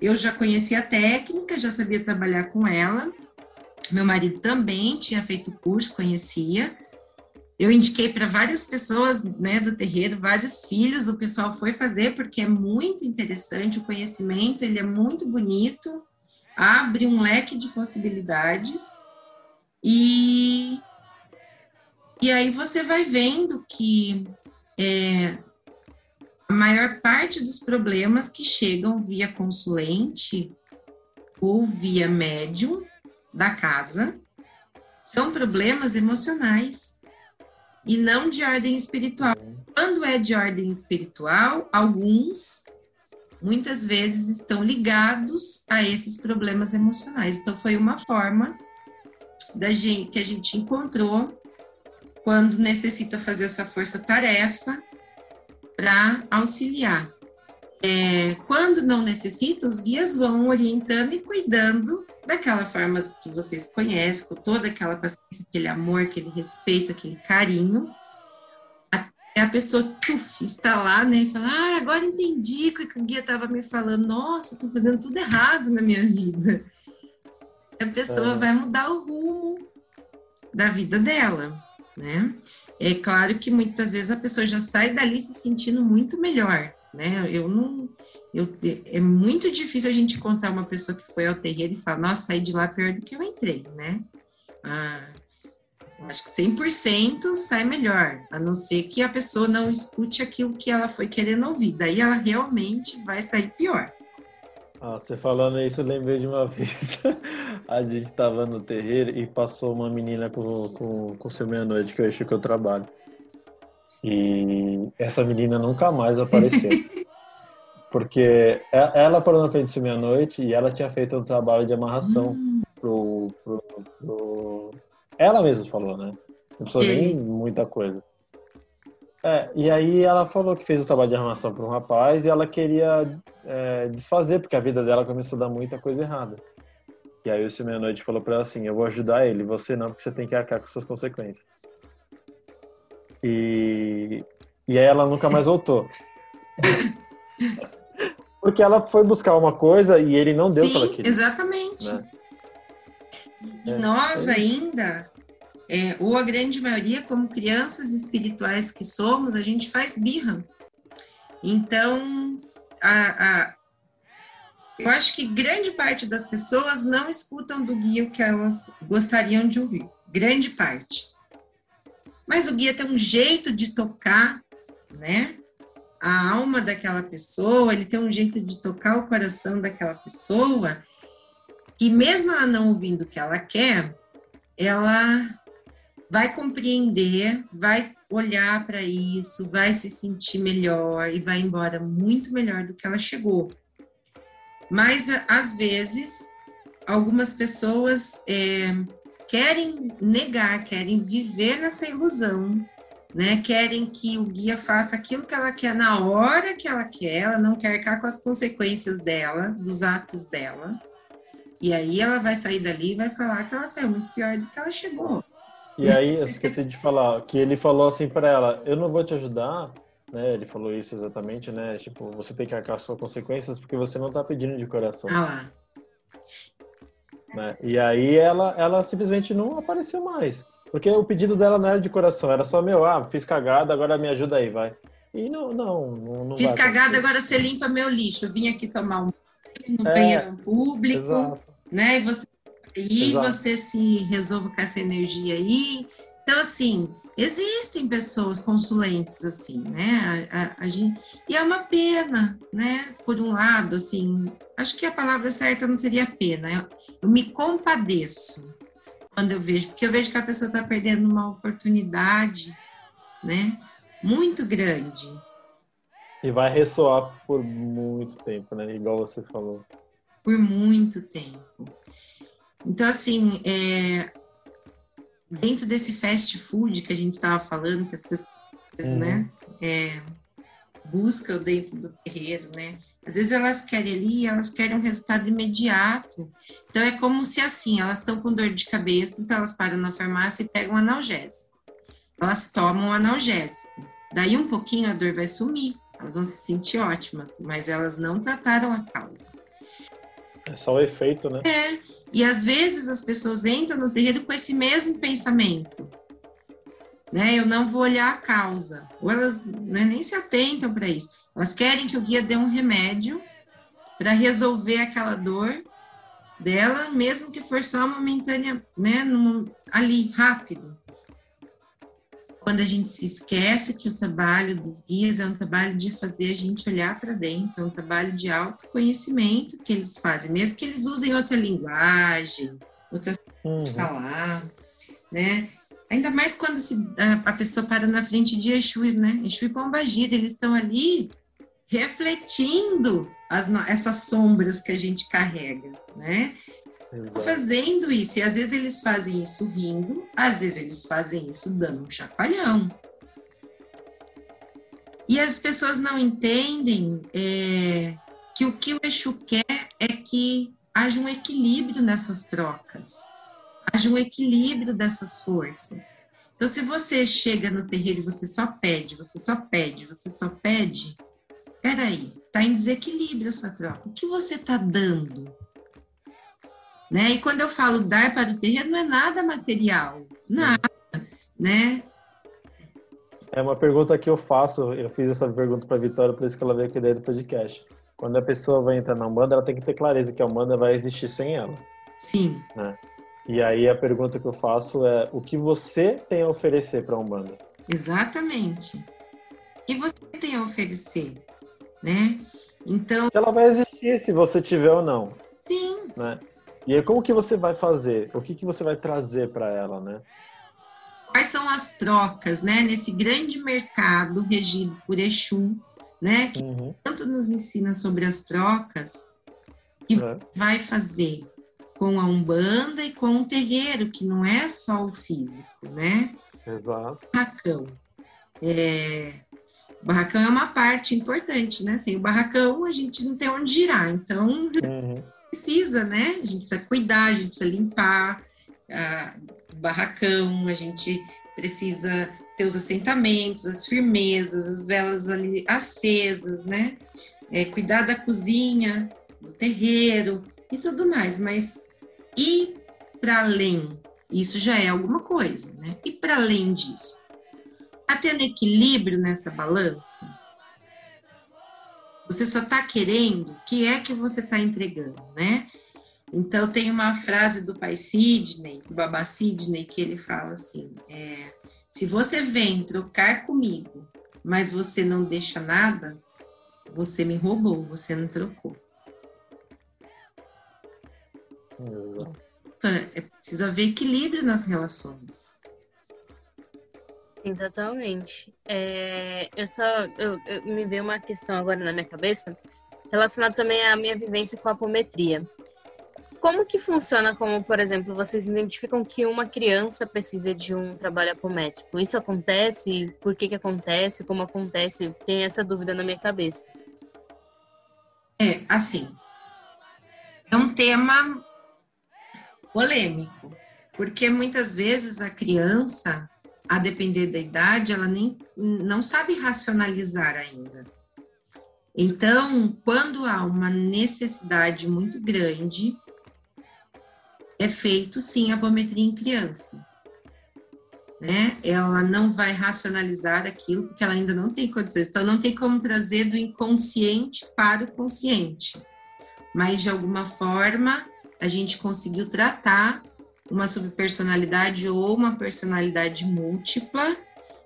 Eu já conhecia a técnica, já sabia trabalhar com ela. Meu marido também tinha feito curso, conhecia eu indiquei para várias pessoas né, do terreiro, vários filhos, o pessoal foi fazer porque é muito interessante, o conhecimento ele é muito bonito, abre um leque de possibilidades e, e aí você vai vendo que é, a maior parte dos problemas que chegam via consulente ou via médium da casa são problemas emocionais e não de ordem espiritual. Quando é de ordem espiritual, alguns muitas vezes estão ligados a esses problemas emocionais. Então foi uma forma da gente que a gente encontrou quando necessita fazer essa força-tarefa para auxiliar. É, quando não necessita, os guias vão orientando e cuidando daquela forma que vocês conhecem, com toda aquela paciência, aquele amor, aquele respeito, aquele carinho, até a pessoa tuf, está lá, né, e fala, ah, agora entendi o que o guia estava me falando, nossa, estou fazendo tudo errado na minha vida. A pessoa é. vai mudar o rumo da vida dela, né? É claro que muitas vezes a pessoa já sai dali se sentindo muito melhor, né? Eu não, eu, é muito difícil a gente encontrar uma pessoa que foi ao terreiro e falar, nossa, saí de lá pior do que eu entrei, né? Ah, acho que 100% sai melhor, a não ser que a pessoa não escute aquilo que ela foi querendo ouvir, daí ela realmente vai sair pior. Ah, você falando isso, eu lembrei de uma vez. a gente estava no terreiro e passou uma menina com, com, com seu meia-noite, que eu acho que eu trabalho. E essa menina nunca mais apareceu. Porque ela parou na frente de meia-noite e ela tinha feito um trabalho de amarração hum. pro, pro, pro, Ela mesma falou, né? Não precisou nem muita coisa. É, e aí ela falou que fez o trabalho de armação para um rapaz e ela queria é, desfazer, porque a vida dela começou a dar muita coisa errada. E aí o seu meia-noite falou para ela assim, eu vou ajudar ele, você não, porque você tem que arcar com suas consequências. E, e aí ela nunca mais voltou. Porque ela foi buscar uma coisa e ele não deu Sim, que ela queria. Exatamente. Né? E é, nós é ainda, é, ou a grande maioria, como crianças espirituais que somos, a gente faz birra. Então, a, a, eu acho que grande parte das pessoas não escutam do guia o que elas gostariam de ouvir. Grande parte. Mas o guia tem um jeito de tocar, né? A alma daquela pessoa, ele tem um jeito de tocar o coração daquela pessoa, que mesmo ela não ouvindo o que ela quer, ela vai compreender, vai olhar para isso, vai se sentir melhor e vai embora muito melhor do que ela chegou. Mas às vezes algumas pessoas é, querem negar, querem viver nessa ilusão, né? Querem que o guia faça aquilo que ela quer na hora que ela quer, ela não quer ficar com as consequências dela, dos atos dela. E aí ela vai sair dali e vai falar que ela saiu muito pior do que ela chegou. E aí, eu esqueci de falar, que ele falou assim para ela, eu não vou te ajudar, né? Ele falou isso exatamente, né? Tipo, você tem que arcar suas consequências porque você não tá pedindo de coração. Ah lá. Né? E aí ela, ela simplesmente não apareceu mais. Porque o pedido dela não era de coração, era só meu, ah, fiz cagada, agora me ajuda aí, vai. E não, não, não, não Fiz cagada, agora você limpa meu lixo. Eu vim aqui tomar um banho no É, banheiro público, Exato. né? E você aí Exato. você se resolve com essa energia aí. Então, assim, existem pessoas consulentes assim, né? A, a- a gente, e é uma pena, né? Por um lado, assim, acho que a palavra certa não seria pena. Eu, eu me compadeço quando eu vejo, porque eu vejo que a pessoa está perdendo uma oportunidade, né? Muito grande. E vai ressoar por muito tempo, né? Igual você falou. por muito tempo. Então, assim, é, dentro desse fast food que a gente estava falando, que as pessoas, Uhum. né, é, buscam dentro do terreiro, né? Às vezes elas querem ali, elas querem um resultado imediato. Então, é como se assim, elas estão com dor de cabeça, então elas param na farmácia e pegam um analgésico. Elas tomam um analgésico. Daí um pouquinho a dor vai sumir, elas vão se sentir ótimas, mas elas não trataram a causa. É só o efeito, né? É, e às vezes as pessoas entram no terreiro com esse mesmo pensamento. Né? Eu não vou olhar a causa. Ou elas né, nem se atentam para isso. Elas querem que o guia dê um remédio para resolver aquela dor dela, mesmo que for só momentânea, né? ali, rápido. Quando a gente se esquece que o trabalho dos guias é um trabalho de fazer a gente olhar para dentro, é um trabalho de autoconhecimento que eles fazem, mesmo que eles usem outra linguagem, outra Uhum. falar, né? Ainda mais quando se- a, a pessoa para na frente de Exu, né? Exu e Pombagira, eles estão ali refletindo as essas sombras que a gente carrega, né? Fazendo isso, e às vezes eles fazem isso rindo, às vezes eles fazem isso dando um chacoalhão. E as pessoas não entendem é, que o que o Exu quer é que haja um equilíbrio nessas trocas, haja um equilíbrio dessas forças. Então, se você chega no terreiro e você só pede, você só pede, você só pede, peraí, tá em desequilíbrio essa troca. O que você tá dando? Né? E quando eu falo dar para o terreiro, não é nada material, nada, né? É uma pergunta que eu faço, eu fiz essa pergunta para Vitória, por isso que ela veio aqui dentro do podcast. Quando a pessoa vai entrar na Umbanda, ela tem que ter clareza que a Umbanda vai existir sem ela. Sim, E aí a pergunta que eu faço é: o que você tem a oferecer para a Umbanda? exatamente. E você tem a oferecer, né? Então, Ela vai existir se você tiver ou não, sim, né? E aí como que você vai fazer? O que que você vai trazer para ela, né? quais são as trocas, né? Nesse grande mercado regido por Exu, né? Que Uhum. tanto nos ensina sobre as trocas, É. vai fazer com a Umbanda e com o terreiro, que não é só o físico, né? Exato. barracão. É, o barracão é uma parte importante, né? Sem o barracão, a gente não tem onde girar. Então, Uhum. Precisa, né? A gente precisa cuidar, a gente precisa limpar o barracão, a gente precisa ter os assentamentos, as firmezas, as velas ali acesas, né? É, cuidar da cozinha, do terreiro e tudo mais. Mas e para além, isso já é alguma coisa, né? E para além disso, está tendo equilíbrio nessa balança? Você só está querendo, o que é que você está entregando, né? Então, tem uma frase do pai Sidney, do babá Sidney, que ele fala assim: é, se você vem trocar comigo, mas você não deixa nada, você me roubou, você não trocou. Exato. É preciso haver equilíbrio nas relações. Sim, totalmente. É, eu só. Eu, eu- me veio uma questão agora na minha cabeça, relacionada também à minha vivência com a apometria. Como que funciona, como, por exemplo, vocês identificam que uma criança precisa de um trabalho apométrico? Isso acontece? Por que que acontece? Como acontece? Tem essa dúvida na minha cabeça. É, assim, é um tema polêmico, Porque muitas vezes a criança, a depender da idade, ela nem não sabe racionalizar ainda. Então, quando há uma necessidade muito grande, é feito sim a apometria em criança. Né? Ela não vai racionalizar aquilo porque ela ainda não tem condições. Então, não tem como trazer do inconsciente para o consciente. Mas, de alguma forma, a gente conseguiu tratar uma subpersonalidade ou uma personalidade múltipla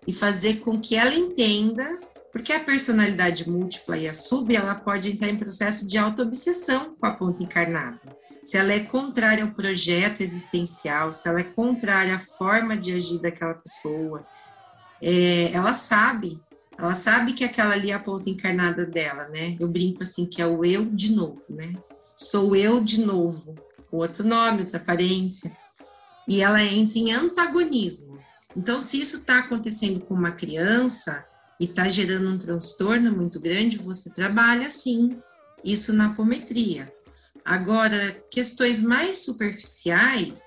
e fazer com que ela entenda, porque a personalidade múltipla e a sub, ela pode entrar em processo de autoobsessão com a ponta encarnada. Se ela é contrária ao projeto existencial, se ela é contrária à forma de agir daquela pessoa, é, ela sabe, ela sabe que aquela ali é a ponta encarnada dela, né? Eu brinco assim que é o eu de novo, né? Sou eu de novo, outro nome, outra aparência e ela entra em antagonismo. Então, se isso está acontecendo com uma criança e está gerando um transtorno muito grande, você trabalha sim isso na apometria. Agora, questões mais superficiais,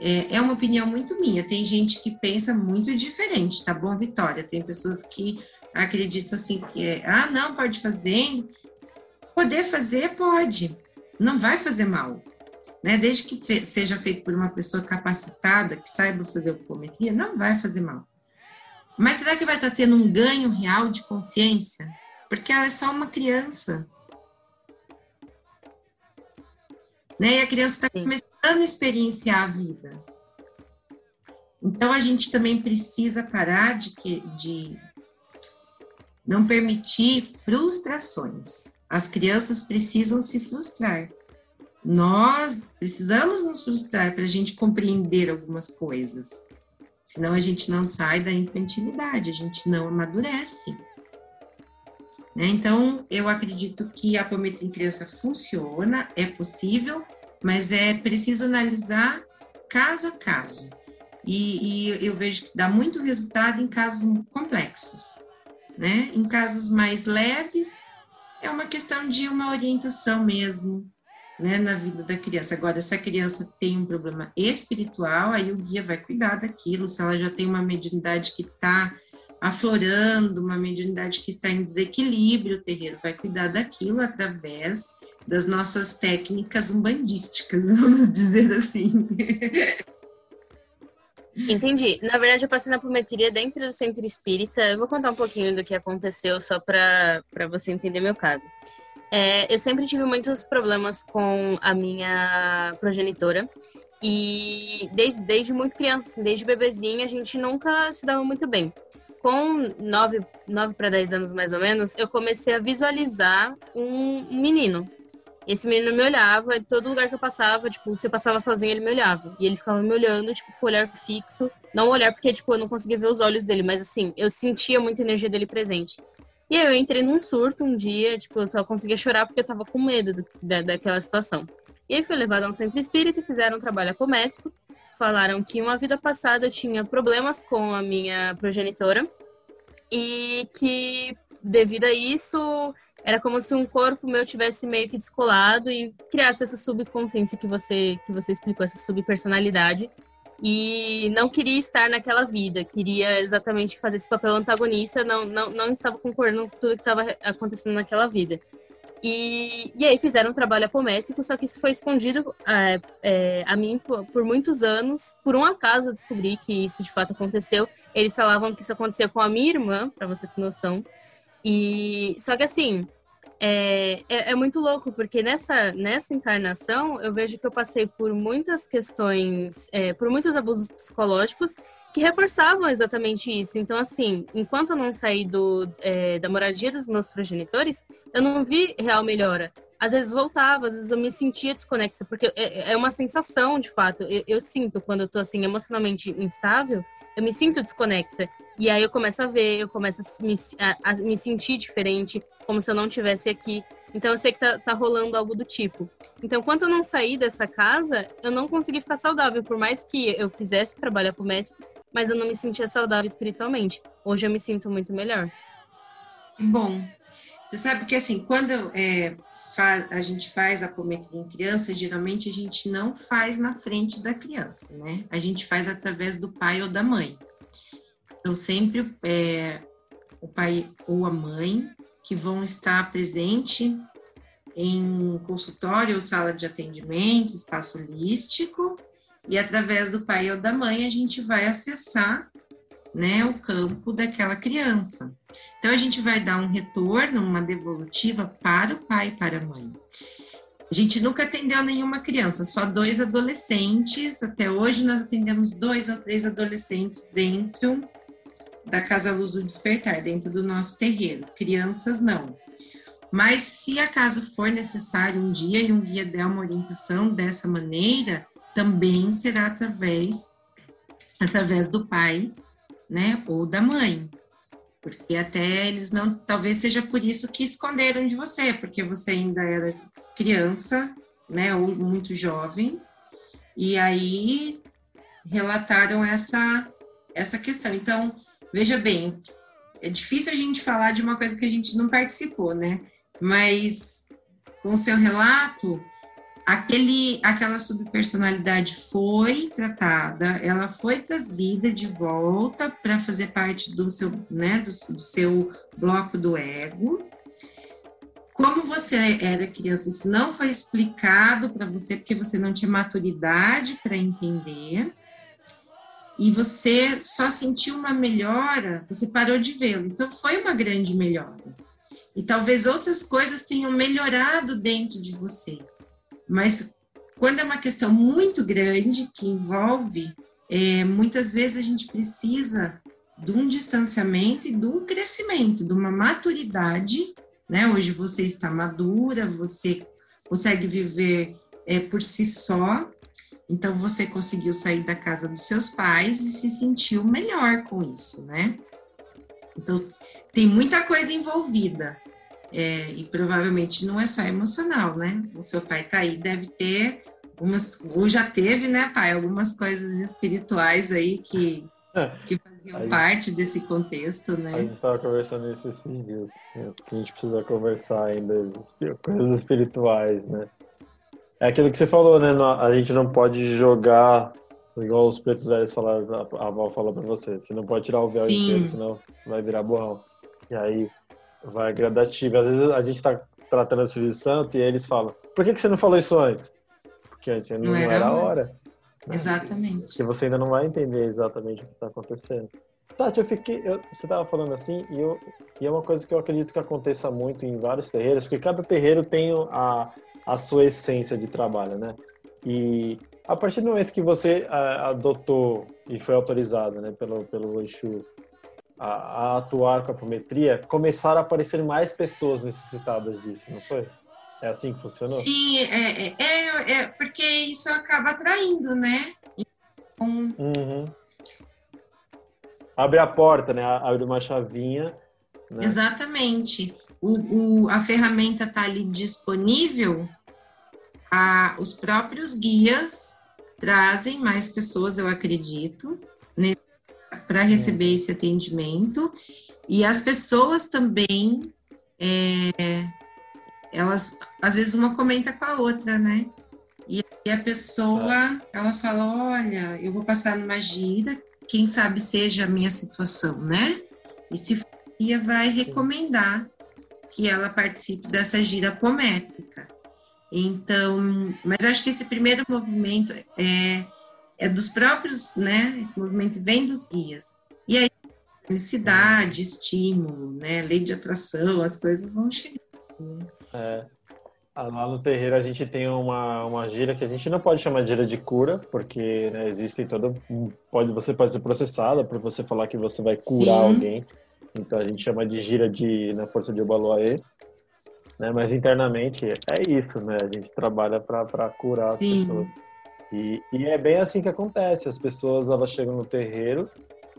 é, é, uma opinião muito minha. Tem gente que pensa muito diferente, tá bom, Vitória? Tem pessoas que acreditam assim que é, ah, não, pode fazer. Poder fazer, pode. Não vai fazer mal né? Desde que fe seja feito por uma pessoa capacitada, que saiba fazer ocupometria, não vai fazer mal. Mas será que vai estar tendo um ganho real de consciência? Porque ela é só uma criança. Né? E a criança está começando a experienciar a vida. Então a gente também precisa parar de, que, de não permitir frustrações. As crianças precisam se frustrar. Nós precisamos nos frustrar para a gente compreender algumas coisas. Senão a gente não sai da infantilidade, a gente não amadurece. Né? Então, eu acredito que a apometria em criança funciona, é possível, mas é preciso analisar caso a caso. E, e eu vejo que dá muito resultado em casos complexos. Né? Em casos mais leves, é uma questão de uma orientação mesmo, né, na vida da criança. Agora, se a criança tem um problema espiritual, aí o guia vai cuidar daquilo. Se ela já tem uma mediunidade que está aflorando, uma mediunidade que está em desequilíbrio, o terreiro vai cuidar daquilo através das nossas técnicas umbandísticas, vamos dizer assim. Entendi. Na verdade, eu passei na apometria dentro do centro espírita. Eu vou contar um pouquinho do que aconteceu só para você entender meu caso. É, eu sempre tive muitos problemas com a minha progenitora. E desde, desde muito criança, assim, desde bebezinha, a gente nunca se dava muito bem. Com 9, 9 para 10 anos mais ou menos, eu comecei a visualizar um menino. Esse menino me olhava, em todo lugar que eu passava, tipo, se eu passava sozinha, ele me olhava. E ele ficava me olhando, tipo, com olhar fixo. Não olhar porque, tipo, eu não conseguia ver os olhos dele, mas assim, eu sentia muita energia dele presente. E aí eu entrei num surto um dia, tipo, eu só conseguia chorar porque eu tava com medo do, da, daquela situação. E aí fui levada a um centro espírita e fizeram um trabalho apométrico. Falaram que uma vida passada eu tinha problemas com a minha progenitora e que devido a isso era como se um corpo meu tivesse meio que descolado e criasse essa subconsciência que você que você explicou, essa subpersonalidade e não queria estar naquela vida, queria exatamente fazer esse papel antagonista, não, não, não estava concordando com tudo que estava acontecendo naquela vida. E, e aí fizeram um trabalho apométrico, só que isso foi escondido é, é, a mim por, por, muitos anos. Por um acaso eu descobri que isso de fato aconteceu. Eles falavam que isso acontecia com a minha irmã, para você ter noção. E só que assim, é, é, é, muito louco, porque nessa, nessa encarnação eu vejo que eu passei por muitas questões, é, por muitos abusos psicológicos que reforçavam exatamente isso. Então, assim, enquanto eu não saí do, é, da moradia dos meus progenitores, eu não vi real melhora. Às vezes voltava, às vezes eu me sentia desconexa, porque é, é uma sensação, de fato. Eu, eu sinto quando eu tô, assim, emocionalmente instável, eu me sinto desconexa. E aí eu começo a ver, eu começo a me, a, a me sentir diferente, como se eu não tivesse aqui. Então eu sei que tá, tá rolando algo do tipo. Então, quando eu não saí dessa casa, eu não consegui ficar saudável, por mais que eu fizesse trabalho apométrico, mas eu não me sentia saudável espiritualmente. Hoje eu me sinto muito melhor. Bom, você sabe que assim, quando é, faz, a gente faz apometria em criança, geralmente a gente não faz na frente da criança, né? A gente faz através do pai ou da mãe. Então, sempre é, o pai ou a mãe que vão estar presente em consultório ou sala de atendimento, espaço holístico, e através do pai ou da mãe a gente vai acessar né, o campo daquela criança. Então, a gente vai dar um retorno, uma devolutiva para o pai e para a mãe. A gente nunca atendeu nenhuma criança, só dois adolescentes. Até hoje, nós atendemos dois ou três adolescentes dentro da Casa Luz do Despertar, dentro do nosso terreiro. Crianças, não. Mas, se acaso for necessário um dia e um guia der uma orientação dessa maneira, também será através, através do pai né? Ou da mãe. Porque até eles não, talvez seja por isso que esconderam de você, porque você ainda era criança, né? Ou muito jovem. E aí relataram essa essa questão. Então, veja bem, é difícil a gente falar de uma coisa que a gente não participou, né? Mas com seu relato, aquele, aquela subpersonalidade foi tratada, ela foi trazida de volta para fazer parte do seu, né, do, do seu bloco do ego. Como você era criança, isso não foi explicado para você porque você não tinha maturidade para entender. E você só sentiu uma melhora, você parou de vê-lo. Então foi uma grande melhora. E talvez outras coisas tenham melhorado dentro de você mas quando é uma questão muito grande que envolve, é, muitas vezes a gente precisa de um distanciamento e de um crescimento, de uma maturidade. Né? Hoje você está madura, você consegue viver é, por si só, então você conseguiu sair da casa dos seus pais e se sentiu melhor com isso, né? Então tem muita coisa envolvida. É, e provavelmente não é só emocional, né? O seu pai tá aí, deve ter umas, ou já teve, né, pai, algumas coisas espirituais aí que, é. que faziam aí, parte desse contexto, né? A gente estava conversando esses dias, né, que a gente precisa conversar ainda, coisas espirituais, né? É aquilo que você falou, né? A gente não pode jogar igual os pretos velhos falaram, a avó falou pra você, você não pode tirar o véu Sim. inteiro, senão vai virar borrão. E aí, vai gradativo. Às vezes a gente está tratando filhos de santo e eles falam: por que, que você não falou isso antes? Porque antes não, não era, era a hora. Né? Exatamente. Porque você ainda não vai entender exatamente o que está acontecendo. Tati, eu fiquei. Eu, você estava falando assim, e, eu, e é uma coisa que eu acredito que aconteça muito em vários terreiros, porque cada terreiro tem a, a sua essência de trabalho, né? E a partir do momento que você a, adotou e foi autorizado né, pelo, pelo Exu a, a, atuar com a apometria, começaram a aparecer mais pessoas necessitadas disso, não foi? É assim que funcionou? Sim, é, é, é, é porque isso acaba atraindo, né? Um... Uhum. Abre a porta, né? Abre uma chavinha. Né? Exatamente. O, o, a ferramenta está ali disponível, a, os próprios guias trazem mais pessoas, eu acredito, para receber esse atendimento. E as pessoas também, é, elas, às vezes uma comenta com a outra, né? E a pessoa, ela fala, olha, eu vou passar numa gira, quem sabe seja a minha situação, né? E se for, vai recomendar que ela participe dessa gira apométrica. Então, mas acho que esse primeiro movimento é é dos próprios, né? Esse movimento vem dos guias. E aí, necessidade, estímulo, né? Lei de atração, as coisas vão chegando. Né? É. Lá no terreiro a gente tem uma, uma gira que a gente não pode chamar de gira de cura, porque né, existem todo. Pode, você pode ser processada por você falar que você vai curar Sim. alguém. Então a gente chama de gira de na força de Obaloaê. Né? Mas internamente é isso, né? A gente trabalha para curar Sim. as pessoas. E, e, é bem assim que acontece. As pessoas elas chegam no terreiro,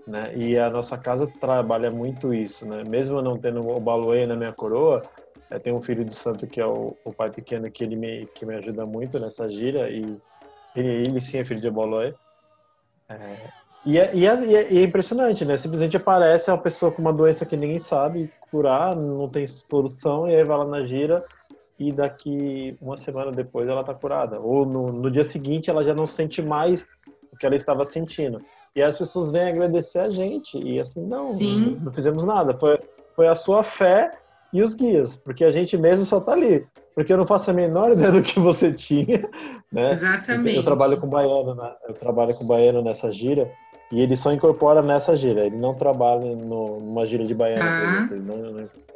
né? E a nossa casa trabalha muito isso, né? Mesmo eu não tendo o Baluê na minha coroa, eu é, tenho um filho de santo que é o, o, pai pequeno que ele me que me ajuda muito nessa gira e ele, ele sim é filho de Baluê. É, e, é, e, é, e, é, impressionante, né? Simplesmente aparece uma pessoa com uma doença que ninguém sabe curar, não tem solução, e aí vai lá na gira e daqui uma semana depois ela está curada. Ou no, no dia seguinte ela já não sente mais o que ela estava sentindo. E as pessoas vêm agradecer a gente. E assim, não, Sim. não fizemos nada. Foi, foi a sua fé e os guias, porque a gente mesmo só está ali. Porque eu não faço a menor ideia do que você tinha, né? Exatamente. Eu trabalho com baiano, né? eu trabalho com baiano nessa gira e ele só incorpora nessa gira. Ele não trabalha no, numa gira de baiano, Ah. ele não, não incorpora.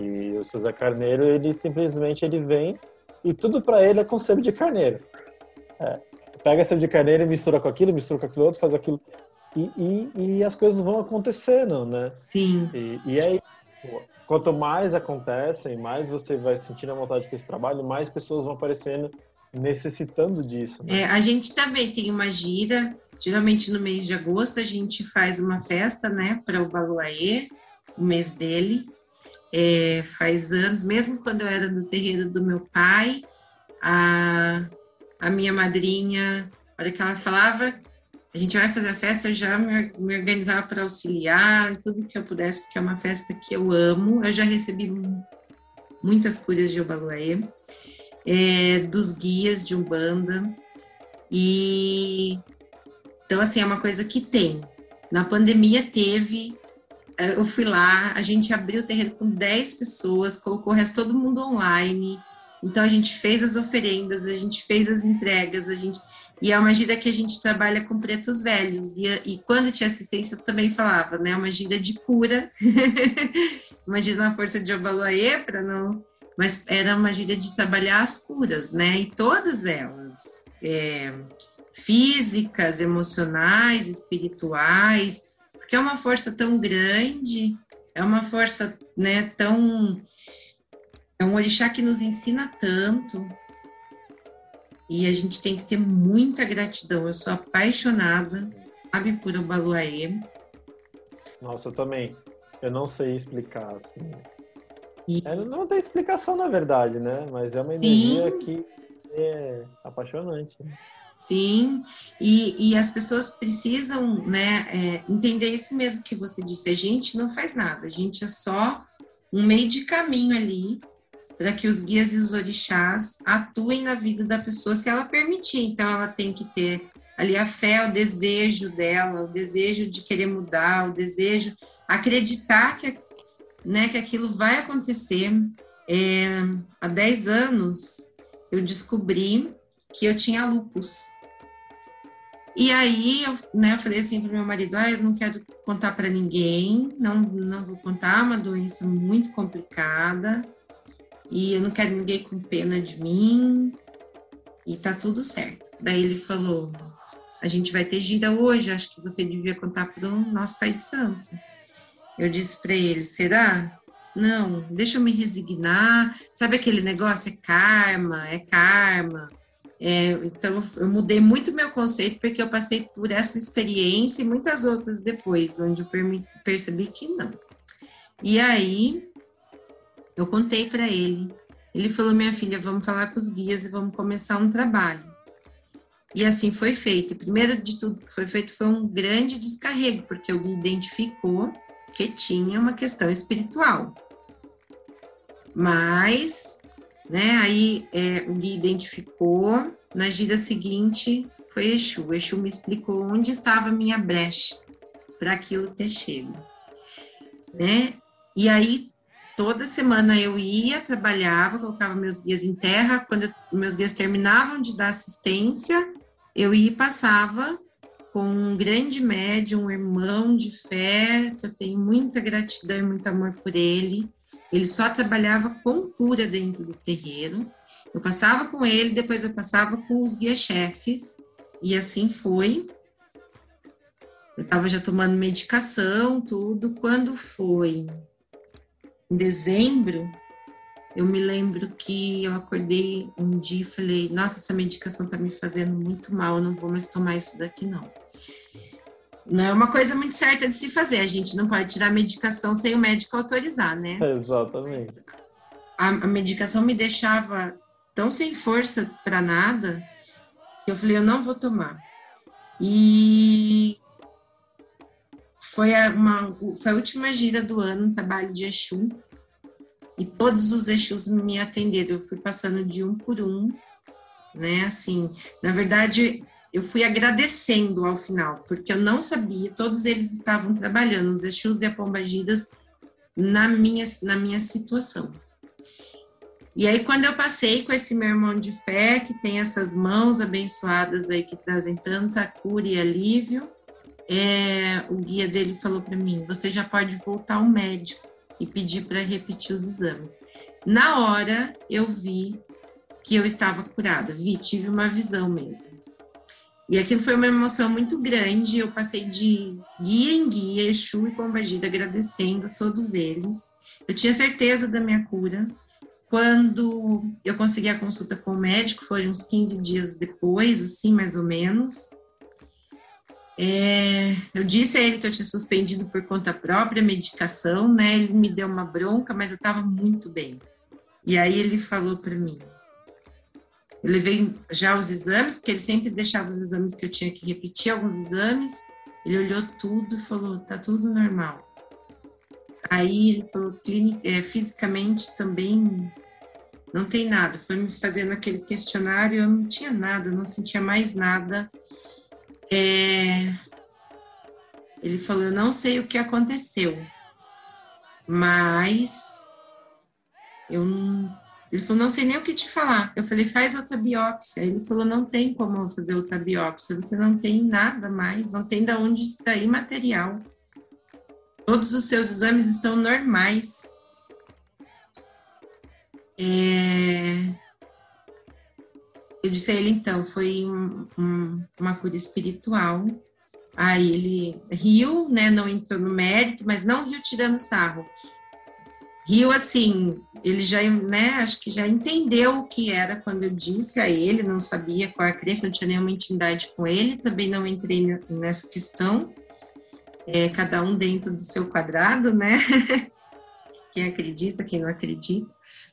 E o seu Zé Carneiro, ele simplesmente ele vem e tudo para ele é com sebo de carneiro. É, pega sebo de carneiro e mistura com aquilo, mistura com aquilo outro, faz aquilo e, e, e as coisas vão acontecendo, né? Sim. E, e aí, quanto mais acontecem, mais você vai sentindo a vontade com esse trabalho, mais pessoas vão aparecendo necessitando disso. Né? É, a gente também tem uma gira, geralmente no mês de agosto a gente faz uma festa, né, para o Baluaê, o mês dele. É, faz anos, mesmo quando eu era no terreiro do meu pai, a, a minha madrinha, a hora que ela falava, a gente vai fazer a festa, eu já me, me organizava para auxiliar, tudo que eu pudesse, porque é uma festa que eu amo. Eu já recebi mu- muitas curas de Obaluaê, é, dos guias de Umbanda. E então, assim, é uma coisa que tem. Na pandemia teve, eu fui lá, a gente abriu o terreno com 10 pessoas, colocou o resto todo mundo online. Então a gente fez as oferendas, a gente fez as entregas, a gente e é uma gira que a gente trabalha com pretos velhos. E, e quando tinha assistência, eu também falava, né? Uma gira de cura. Imagina a força de Obaluaê para não. Mas era uma gira de trabalhar as curas, né? E todas elas. é, físicas, emocionais, espirituais, porque é uma força tão grande, é uma força, né, tão é um orixá que nos ensina tanto. E a gente tem que ter muita gratidão. Eu sou apaixonada, sabe, por Obaluaê. Nossa, eu também. Eu não sei explicar. Assim. E- É, não tem explicação, na verdade, né? Mas é uma Sim. energia que é apaixonante. Sim, e, e as pessoas precisam né, é, entender isso mesmo que você disse. A gente não faz nada, a gente é só um meio de caminho ali para que os guias e os orixás atuem na vida da pessoa se ela permitir. Então, ela tem que ter ali a fé, o desejo dela, o desejo de querer mudar, o desejo, acreditar que, né, que aquilo vai acontecer. É, há 10 anos, eu descobri que eu tinha lupus. E aí, eu, né, eu falei assim para meu marido, ah, eu não quero contar para ninguém, não, não vou contar, é uma doença muito complicada, e eu não quero ninguém com pena de mim, e tá tudo certo. Daí ele falou, a gente vai ter gira hoje, acho que você devia contar para o nosso pai de santo. Eu disse para ele, será? Não, deixa eu me resignar. Sabe aquele negócio? É karma, é karma. É, então, eu mudei muito meu conceito porque eu passei por essa experiência e muitas outras depois, onde eu percebi que não. E aí, eu contei para ele. Ele falou: Minha filha, vamos falar com os guias e vamos começar um trabalho. E assim foi feito. Primeiro de tudo que foi feito foi um grande descarrego, porque eu identificou que tinha uma questão espiritual. Mas, né, aí é, o Gui identificou, na gira seguinte foi Exu. Exu me explicou onde estava a minha brecha para aquilo ter chego. Né? E aí, toda semana eu ia, trabalhava, colocava meus guias em terra. Quando eu- meus guias terminavam de dar assistência, eu ia e passava com um grande médium, um irmão de fé, que eu tenho muita gratidão e muito amor por ele. Ele só trabalhava com cura dentro do terreiro. Eu passava com ele, depois eu passava com os guia-chefes, e assim foi. Eu estava já tomando medicação, tudo. Quando foi em dezembro, eu me lembro que eu acordei um dia e falei: Nossa, essa medicação está me fazendo muito mal, eu não vou mais tomar isso daqui, não. Não é uma coisa muito certa de se fazer, a gente não pode tirar medicação sem o médico autorizar, né? Exatamente. a, a medicação me deixava tão sem força para nada que eu falei, eu não vou tomar. E foi a, uma, foi a última gira do ano, um trabalho de Exu. e todos os Exus me atenderam. Eu fui passando de um por um, né? Assim, na verdade, eu fui agradecendo ao final, porque eu não sabia, todos eles estavam trabalhando, os Exus e a Pombagiras, na minha, na minha situação. E aí, quando eu passei com esse meu irmão de fé, que tem essas mãos abençoadas aí que trazem tanta cura e alívio, é, o guia dele falou para mim: você já pode voltar ao médico e pedir para repetir os exames. Na hora, eu vi que eu estava curada, vi, tive uma visão mesmo. E aquilo foi uma emoção muito grande. Eu passei de guia em guia, Exu e Pombagira, agradecendo todos eles. Eu tinha certeza da minha cura. Quando eu consegui a consulta com o médico, foi uns 15 dias depois, assim, mais ou menos. É, eu disse a ele que eu tinha suspendido por conta própria a medicação, né? Ele me deu uma bronca, mas eu estava muito bem. E aí ele falou para mim: eu levei já os exames, porque ele sempre deixava os exames que eu tinha que repetir alguns exames. Ele olhou tudo e falou: tá tudo normal. Aí ele falou: é, fisicamente também não tem nada. Foi me fazendo aquele questionário, eu não tinha nada, não sentia mais nada. É... Ele falou: eu não sei o que aconteceu, mas eu não ele falou, não sei nem o que te falar. Eu falei, faz outra biópsia. Ele falou, não tem como fazer outra biópsia. Você não tem nada mais, não tem de onde extrair material. Todos os seus exames estão normais. É... Eu disse a ele, então, foi um, um, uma cura espiritual. Aí ele riu, né? Não entrou no mérito, mas não riu tirando sarro. Rio, assim, ele já, né, acho que já entendeu o que era quando eu disse a ele, não sabia qual a crença, não tinha nenhuma intimidade com ele, também não entrei nessa questão, é, cada um dentro do seu quadrado, né? quem acredita, quem não acredita.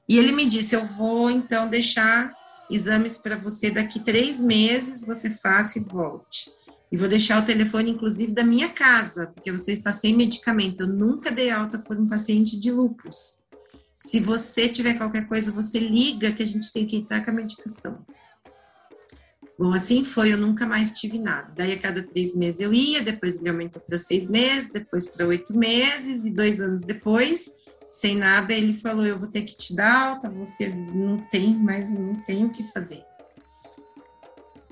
E ele me disse: Eu vou então deixar exames para você daqui três meses, você faça e volte. E vou deixar o telefone, inclusive, da minha casa, porque você está sem medicamento. Eu nunca dei alta por um paciente de lupus. Se você tiver qualquer coisa, você liga que a gente tem que entrar com a medicação. Bom, assim foi, eu nunca mais tive nada. Daí a cada três meses eu ia, depois ele aumentou para seis meses, depois para oito meses, e dois anos depois, sem nada, ele falou: Eu vou ter que te dar alta, você não tem, mas não tem o que fazer.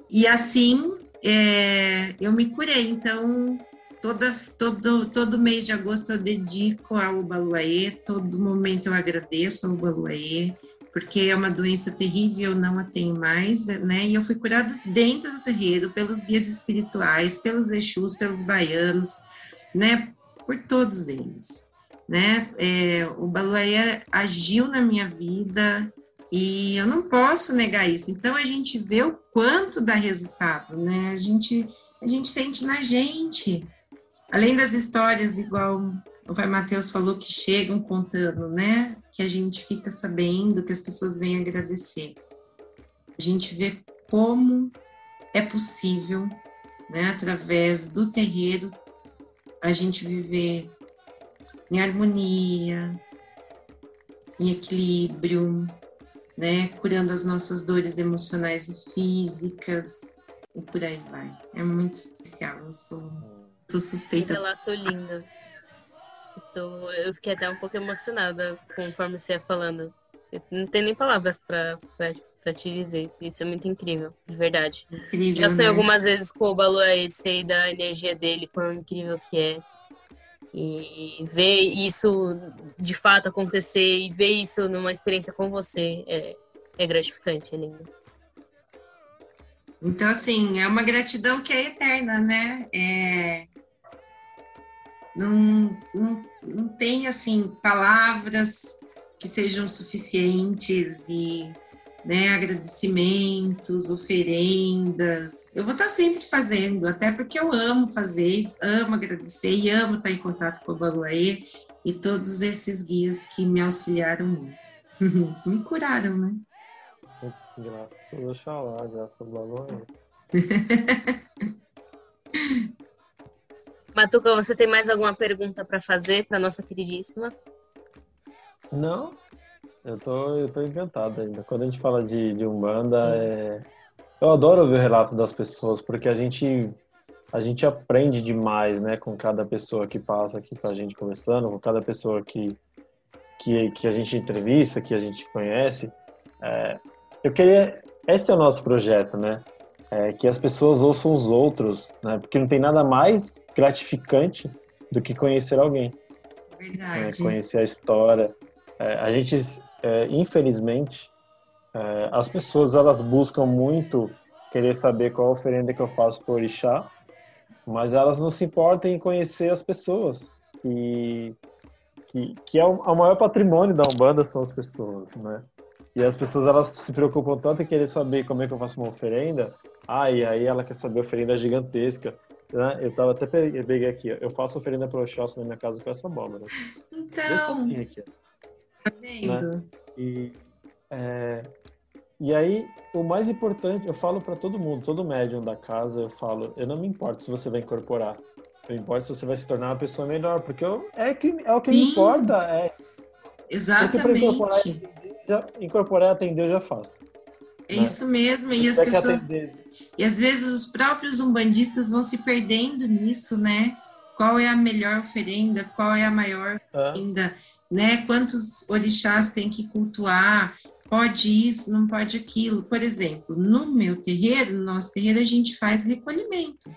E assim é, eu me curei. Então, toda, todo, todo mês de agosto eu dedico ao Baluaê, todo momento eu agradeço ao Baluaê, porque é uma doença terrível, eu não a tenho mais, né? E eu fui curada dentro do terreiro, pelos guias espirituais, pelos Exus, pelos baianos, né? Por todos eles, né? É, o Baluaê agiu na minha vida, e eu não posso negar isso. Então a gente vê o quanto dá resultado, né? A gente, a gente sente na gente. Além das histórias, igual o pai Mateus falou, que chegam contando, né? Que a gente fica sabendo, que as pessoas vêm agradecer. A gente vê como é possível, né? Através do terreiro, a gente viver em harmonia, em equilíbrio, né? Curando as nossas dores emocionais e físicas e por aí vai. É muito especial. Eu sou, sou suspeita. Um relato lindo. Então, eu fiquei até um pouco emocionada conforme você ia falando. Eu não tenho nem palavras para te dizer. Isso é muito incrível, de verdade. Incrível, Já sei né? algumas vezes com o Balu é sei da energia dele, quão incrível que é. E ver isso de fato acontecer e ver isso numa experiência com você é, é gratificante, é lindo. Então, assim, é uma gratidão que é eterna, né? É... Não, não, não tem, assim, palavras que sejam suficientes e né, agradecimentos, oferendas. Eu vou estar sempre fazendo, até porque eu amo fazer, amo agradecer e amo estar em contato com o Baluaê e todos esses guias que me auxiliaram muito. me curaram, né? Graças a Oxalá, graças ao Baluaê. Matuca, você tem mais alguma pergunta para fazer para nossa queridíssima? Não, Eu tô, eu tô encantado ainda. Quando a gente fala de, de Umbanda, é... eu adoro ouvir o relato das pessoas, porque a gente, a gente aprende demais, né, com cada pessoa que passa aqui com a gente conversando, com cada pessoa que, que, que a gente entrevista, que a gente conhece. É... eu queria. Esse é o nosso projeto, né? É que as pessoas ouçam os outros, né? Porque não tem nada mais gratificante do que conhecer alguém. Verdade. É, conhecer a história. É, a gente, é, infelizmente, é, as pessoas elas buscam muito querer saber qual oferenda que eu faço para o orixá, mas elas não se importam em conhecer as pessoas. E que, que é o, o maior patrimônio da Umbanda são as pessoas, né? E as pessoas elas se preocupam tanto em querer saber como é que eu faço uma oferenda. Ah, e aí ela quer saber oferenda gigantesca. Né? Eu tava até peguei aqui, eu faço oferenda para o Oxóssi na minha casa com essa abóbora. Então, aqui? Né? E, é, e aí, o mais importante, eu falo para todo mundo, todo médium da casa, eu falo, eu não me importo se você vai incorporar. Eu importo se você vai se tornar uma pessoa melhor, porque eu, é, que, é o que Sim. me importa. É, Exatamente. incorporar, já, incorporar e atender eu já faço. É né? isso mesmo. E as pessoas. E às vezes os próprios umbandistas vão se perdendo nisso, né? Qual é a melhor oferenda? Qual é a maior oferenda? Né? Quantos orixás tem que cultuar? Pode isso, não pode aquilo. Por exemplo, no meu terreiro, no nosso terreiro, a gente faz recolhimento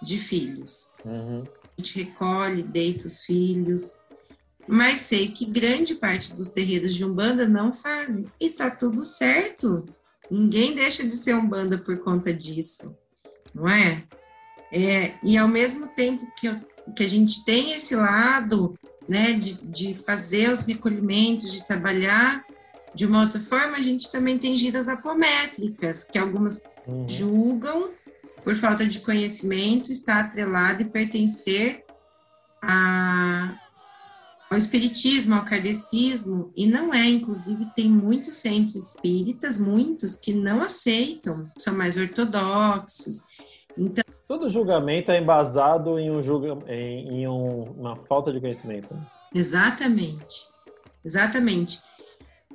de filhos. Uhum. A gente recolhe, deita os filhos. Mas sei que grande parte dos terreiros de Umbanda não fazem. E tá tudo certo. Ninguém deixa de ser Umbanda por conta disso. Não é? é e ao mesmo tempo que, eu, que a gente tem esse lado né, de, de fazer os recolhimentos, de trabalhar de uma outra forma, a gente também tem giras apométricas, que algumas Uhum. julgam por falta de conhecimento, está atrelado e pertencer a, ao espiritismo, ao kardecismo, e não é, inclusive tem muitos centros espíritas, muitos que não aceitam, são mais ortodoxos. Então, Todo julgamento é embasado em, um julga, em, em um- uma falta de conhecimento. né? exatamente, exatamente.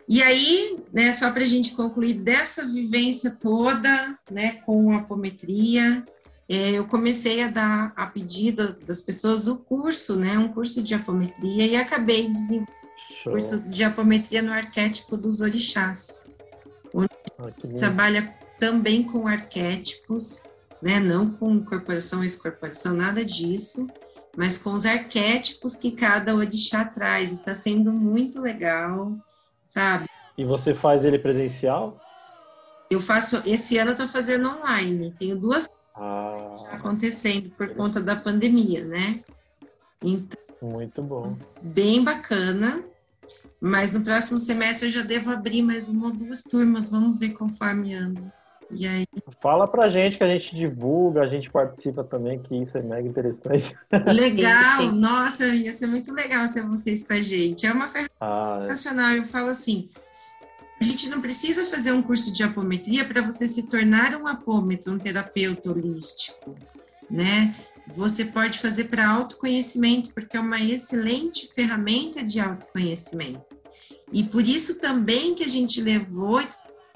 E aí, né, só para a gente concluir dessa vivência toda, né, com a apometria, é, eu comecei a dar a pedido das pessoas o curso, né, um curso de apometria e acabei desenvolvendo Show. curso de apometria no arquétipo dos orixás. Ah, que lindo. Trabalha também com arquétipos, né? Não com incorporação, excorporação, nada disso, mas com os arquétipos que cada orixá traz. Está sendo muito legal, sabe? E você faz ele presencial? Eu faço, esse ano eu estou fazendo online. Tenho duas Ah, acontecendo por conta da pandemia, né? Então, muito bom. bem bacana. Mas no próximo semestre eu já devo abrir mais uma ou duas turmas. Vamos ver conforme anda. E aí, Fala pra gente que a gente divulga, a gente participa também, que isso é mega interessante. legal! Sim, sim. Nossa, ia ser muito legal ter vocês com a gente. É uma ferramenta Ah, nacional. Eu falo assim: a gente não precisa fazer um curso de apometria para você se tornar um apômetro, um terapeuta holístico, né? Você pode fazer para autoconhecimento, porque é uma excelente ferramenta de autoconhecimento. E por isso também que a gente levou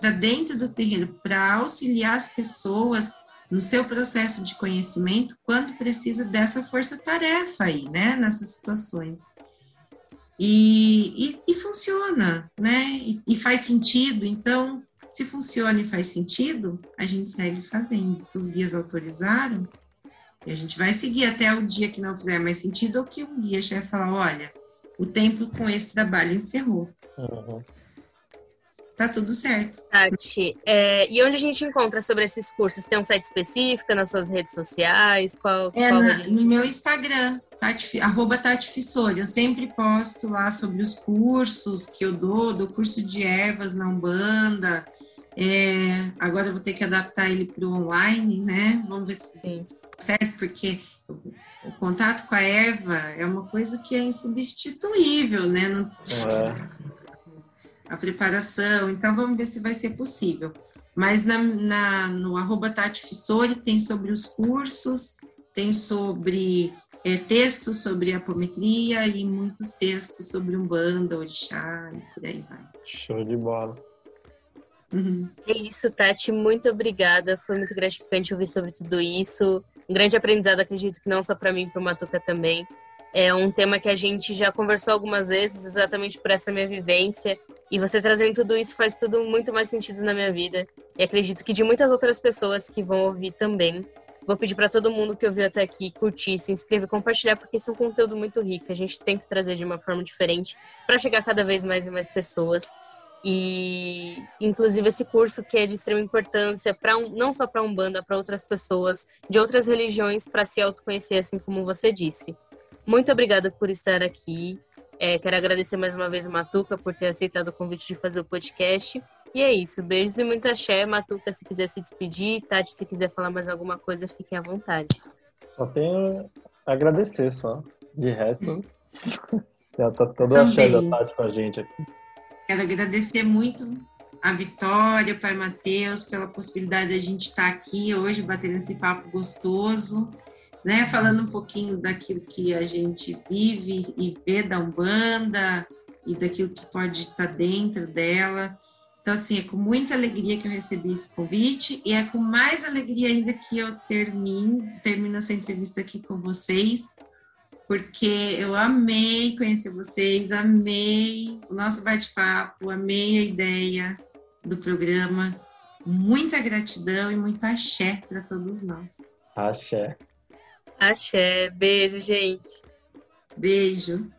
para dentro do terreiro para auxiliar as pessoas no seu processo de conhecimento quando precisa dessa força-tarefa aí, né? Nessas situações. E, e, e funciona, né? E, e faz sentido. Então, se funciona e faz sentido, a gente segue fazendo. Se os guias autorizaram, a gente vai seguir até o dia que não fizer mais sentido, ou que um guia chefe falar, olha, o tempo com esse trabalho encerrou. uhum. Tá tudo certo. Tati, é, e onde a gente encontra sobre esses cursos? Tem um site específico nas suas redes sociais? Qual, É qual na- gente- no meu Instagram, Tati, arroba Tati Fissori. Eu sempre posto lá sobre os cursos que eu dou, do curso de ervas na Umbanda. É, agora eu vou ter que adaptar ele para o online, né? Vamos ver se Sim. dá certo, porque o, o contato com a erva é uma coisa que é insubstituível, né? Não- É. a preparação. Então, vamos ver se vai ser possível. Mas na, na- no arroba Tati Fissori tem sobre os cursos, tem sobre é, textos sobre apometria e muitos textos sobre umbanda, orixá e por aí vai. Show de bola. Uhum. É isso, Tati. Muito obrigada. Foi muito gratificante ouvir sobre tudo isso. Um grande aprendizado, acredito que não só para mim, para o Matuca também. É um tema que a gente já conversou algumas vezes, exatamente por essa minha vivência. E você trazendo tudo isso faz tudo muito mais sentido na minha vida. E acredito que de muitas outras pessoas que vão ouvir também. Vou pedir para todo mundo que ouviu até aqui curtir, se inscrever, compartilhar, porque esse é um conteúdo muito rico. A gente tenta trazer de uma forma diferente para chegar cada vez mais e mais pessoas. E, inclusive, esse curso que é de extrema importância, para um, não só para Umbanda, para outras pessoas de outras religiões, para se autoconhecer, assim como você disse. Muito obrigada por estar aqui. É, quero agradecer mais uma vez a Matuca por ter aceitado o convite de fazer o podcast. E é isso. Beijos e muito axé. Matuca, se quiser se despedir. Tati, se quiser falar mais alguma coisa, fiquem à vontade. Só tenho a agradecer, só. De resto, já tá todo axé da Tati com a gente aqui. Quero agradecer muito a Vitória, o Pai Matheus, pela possibilidade de a gente estar aqui hoje batendo esse papo gostoso, né? Falando um pouquinho daquilo que a gente vive e vê da Umbanda e daquilo que pode estar dentro dela. Então, assim, é com muita alegria que eu recebi esse convite e é com mais alegria ainda que eu termino, termino essa entrevista aqui com vocês porque eu amei conhecer vocês, amei o nosso bate-papo, amei a ideia do programa. Muita gratidão e muito axé para todos nós. Axé. Axé. Beijo, gente. Beijo.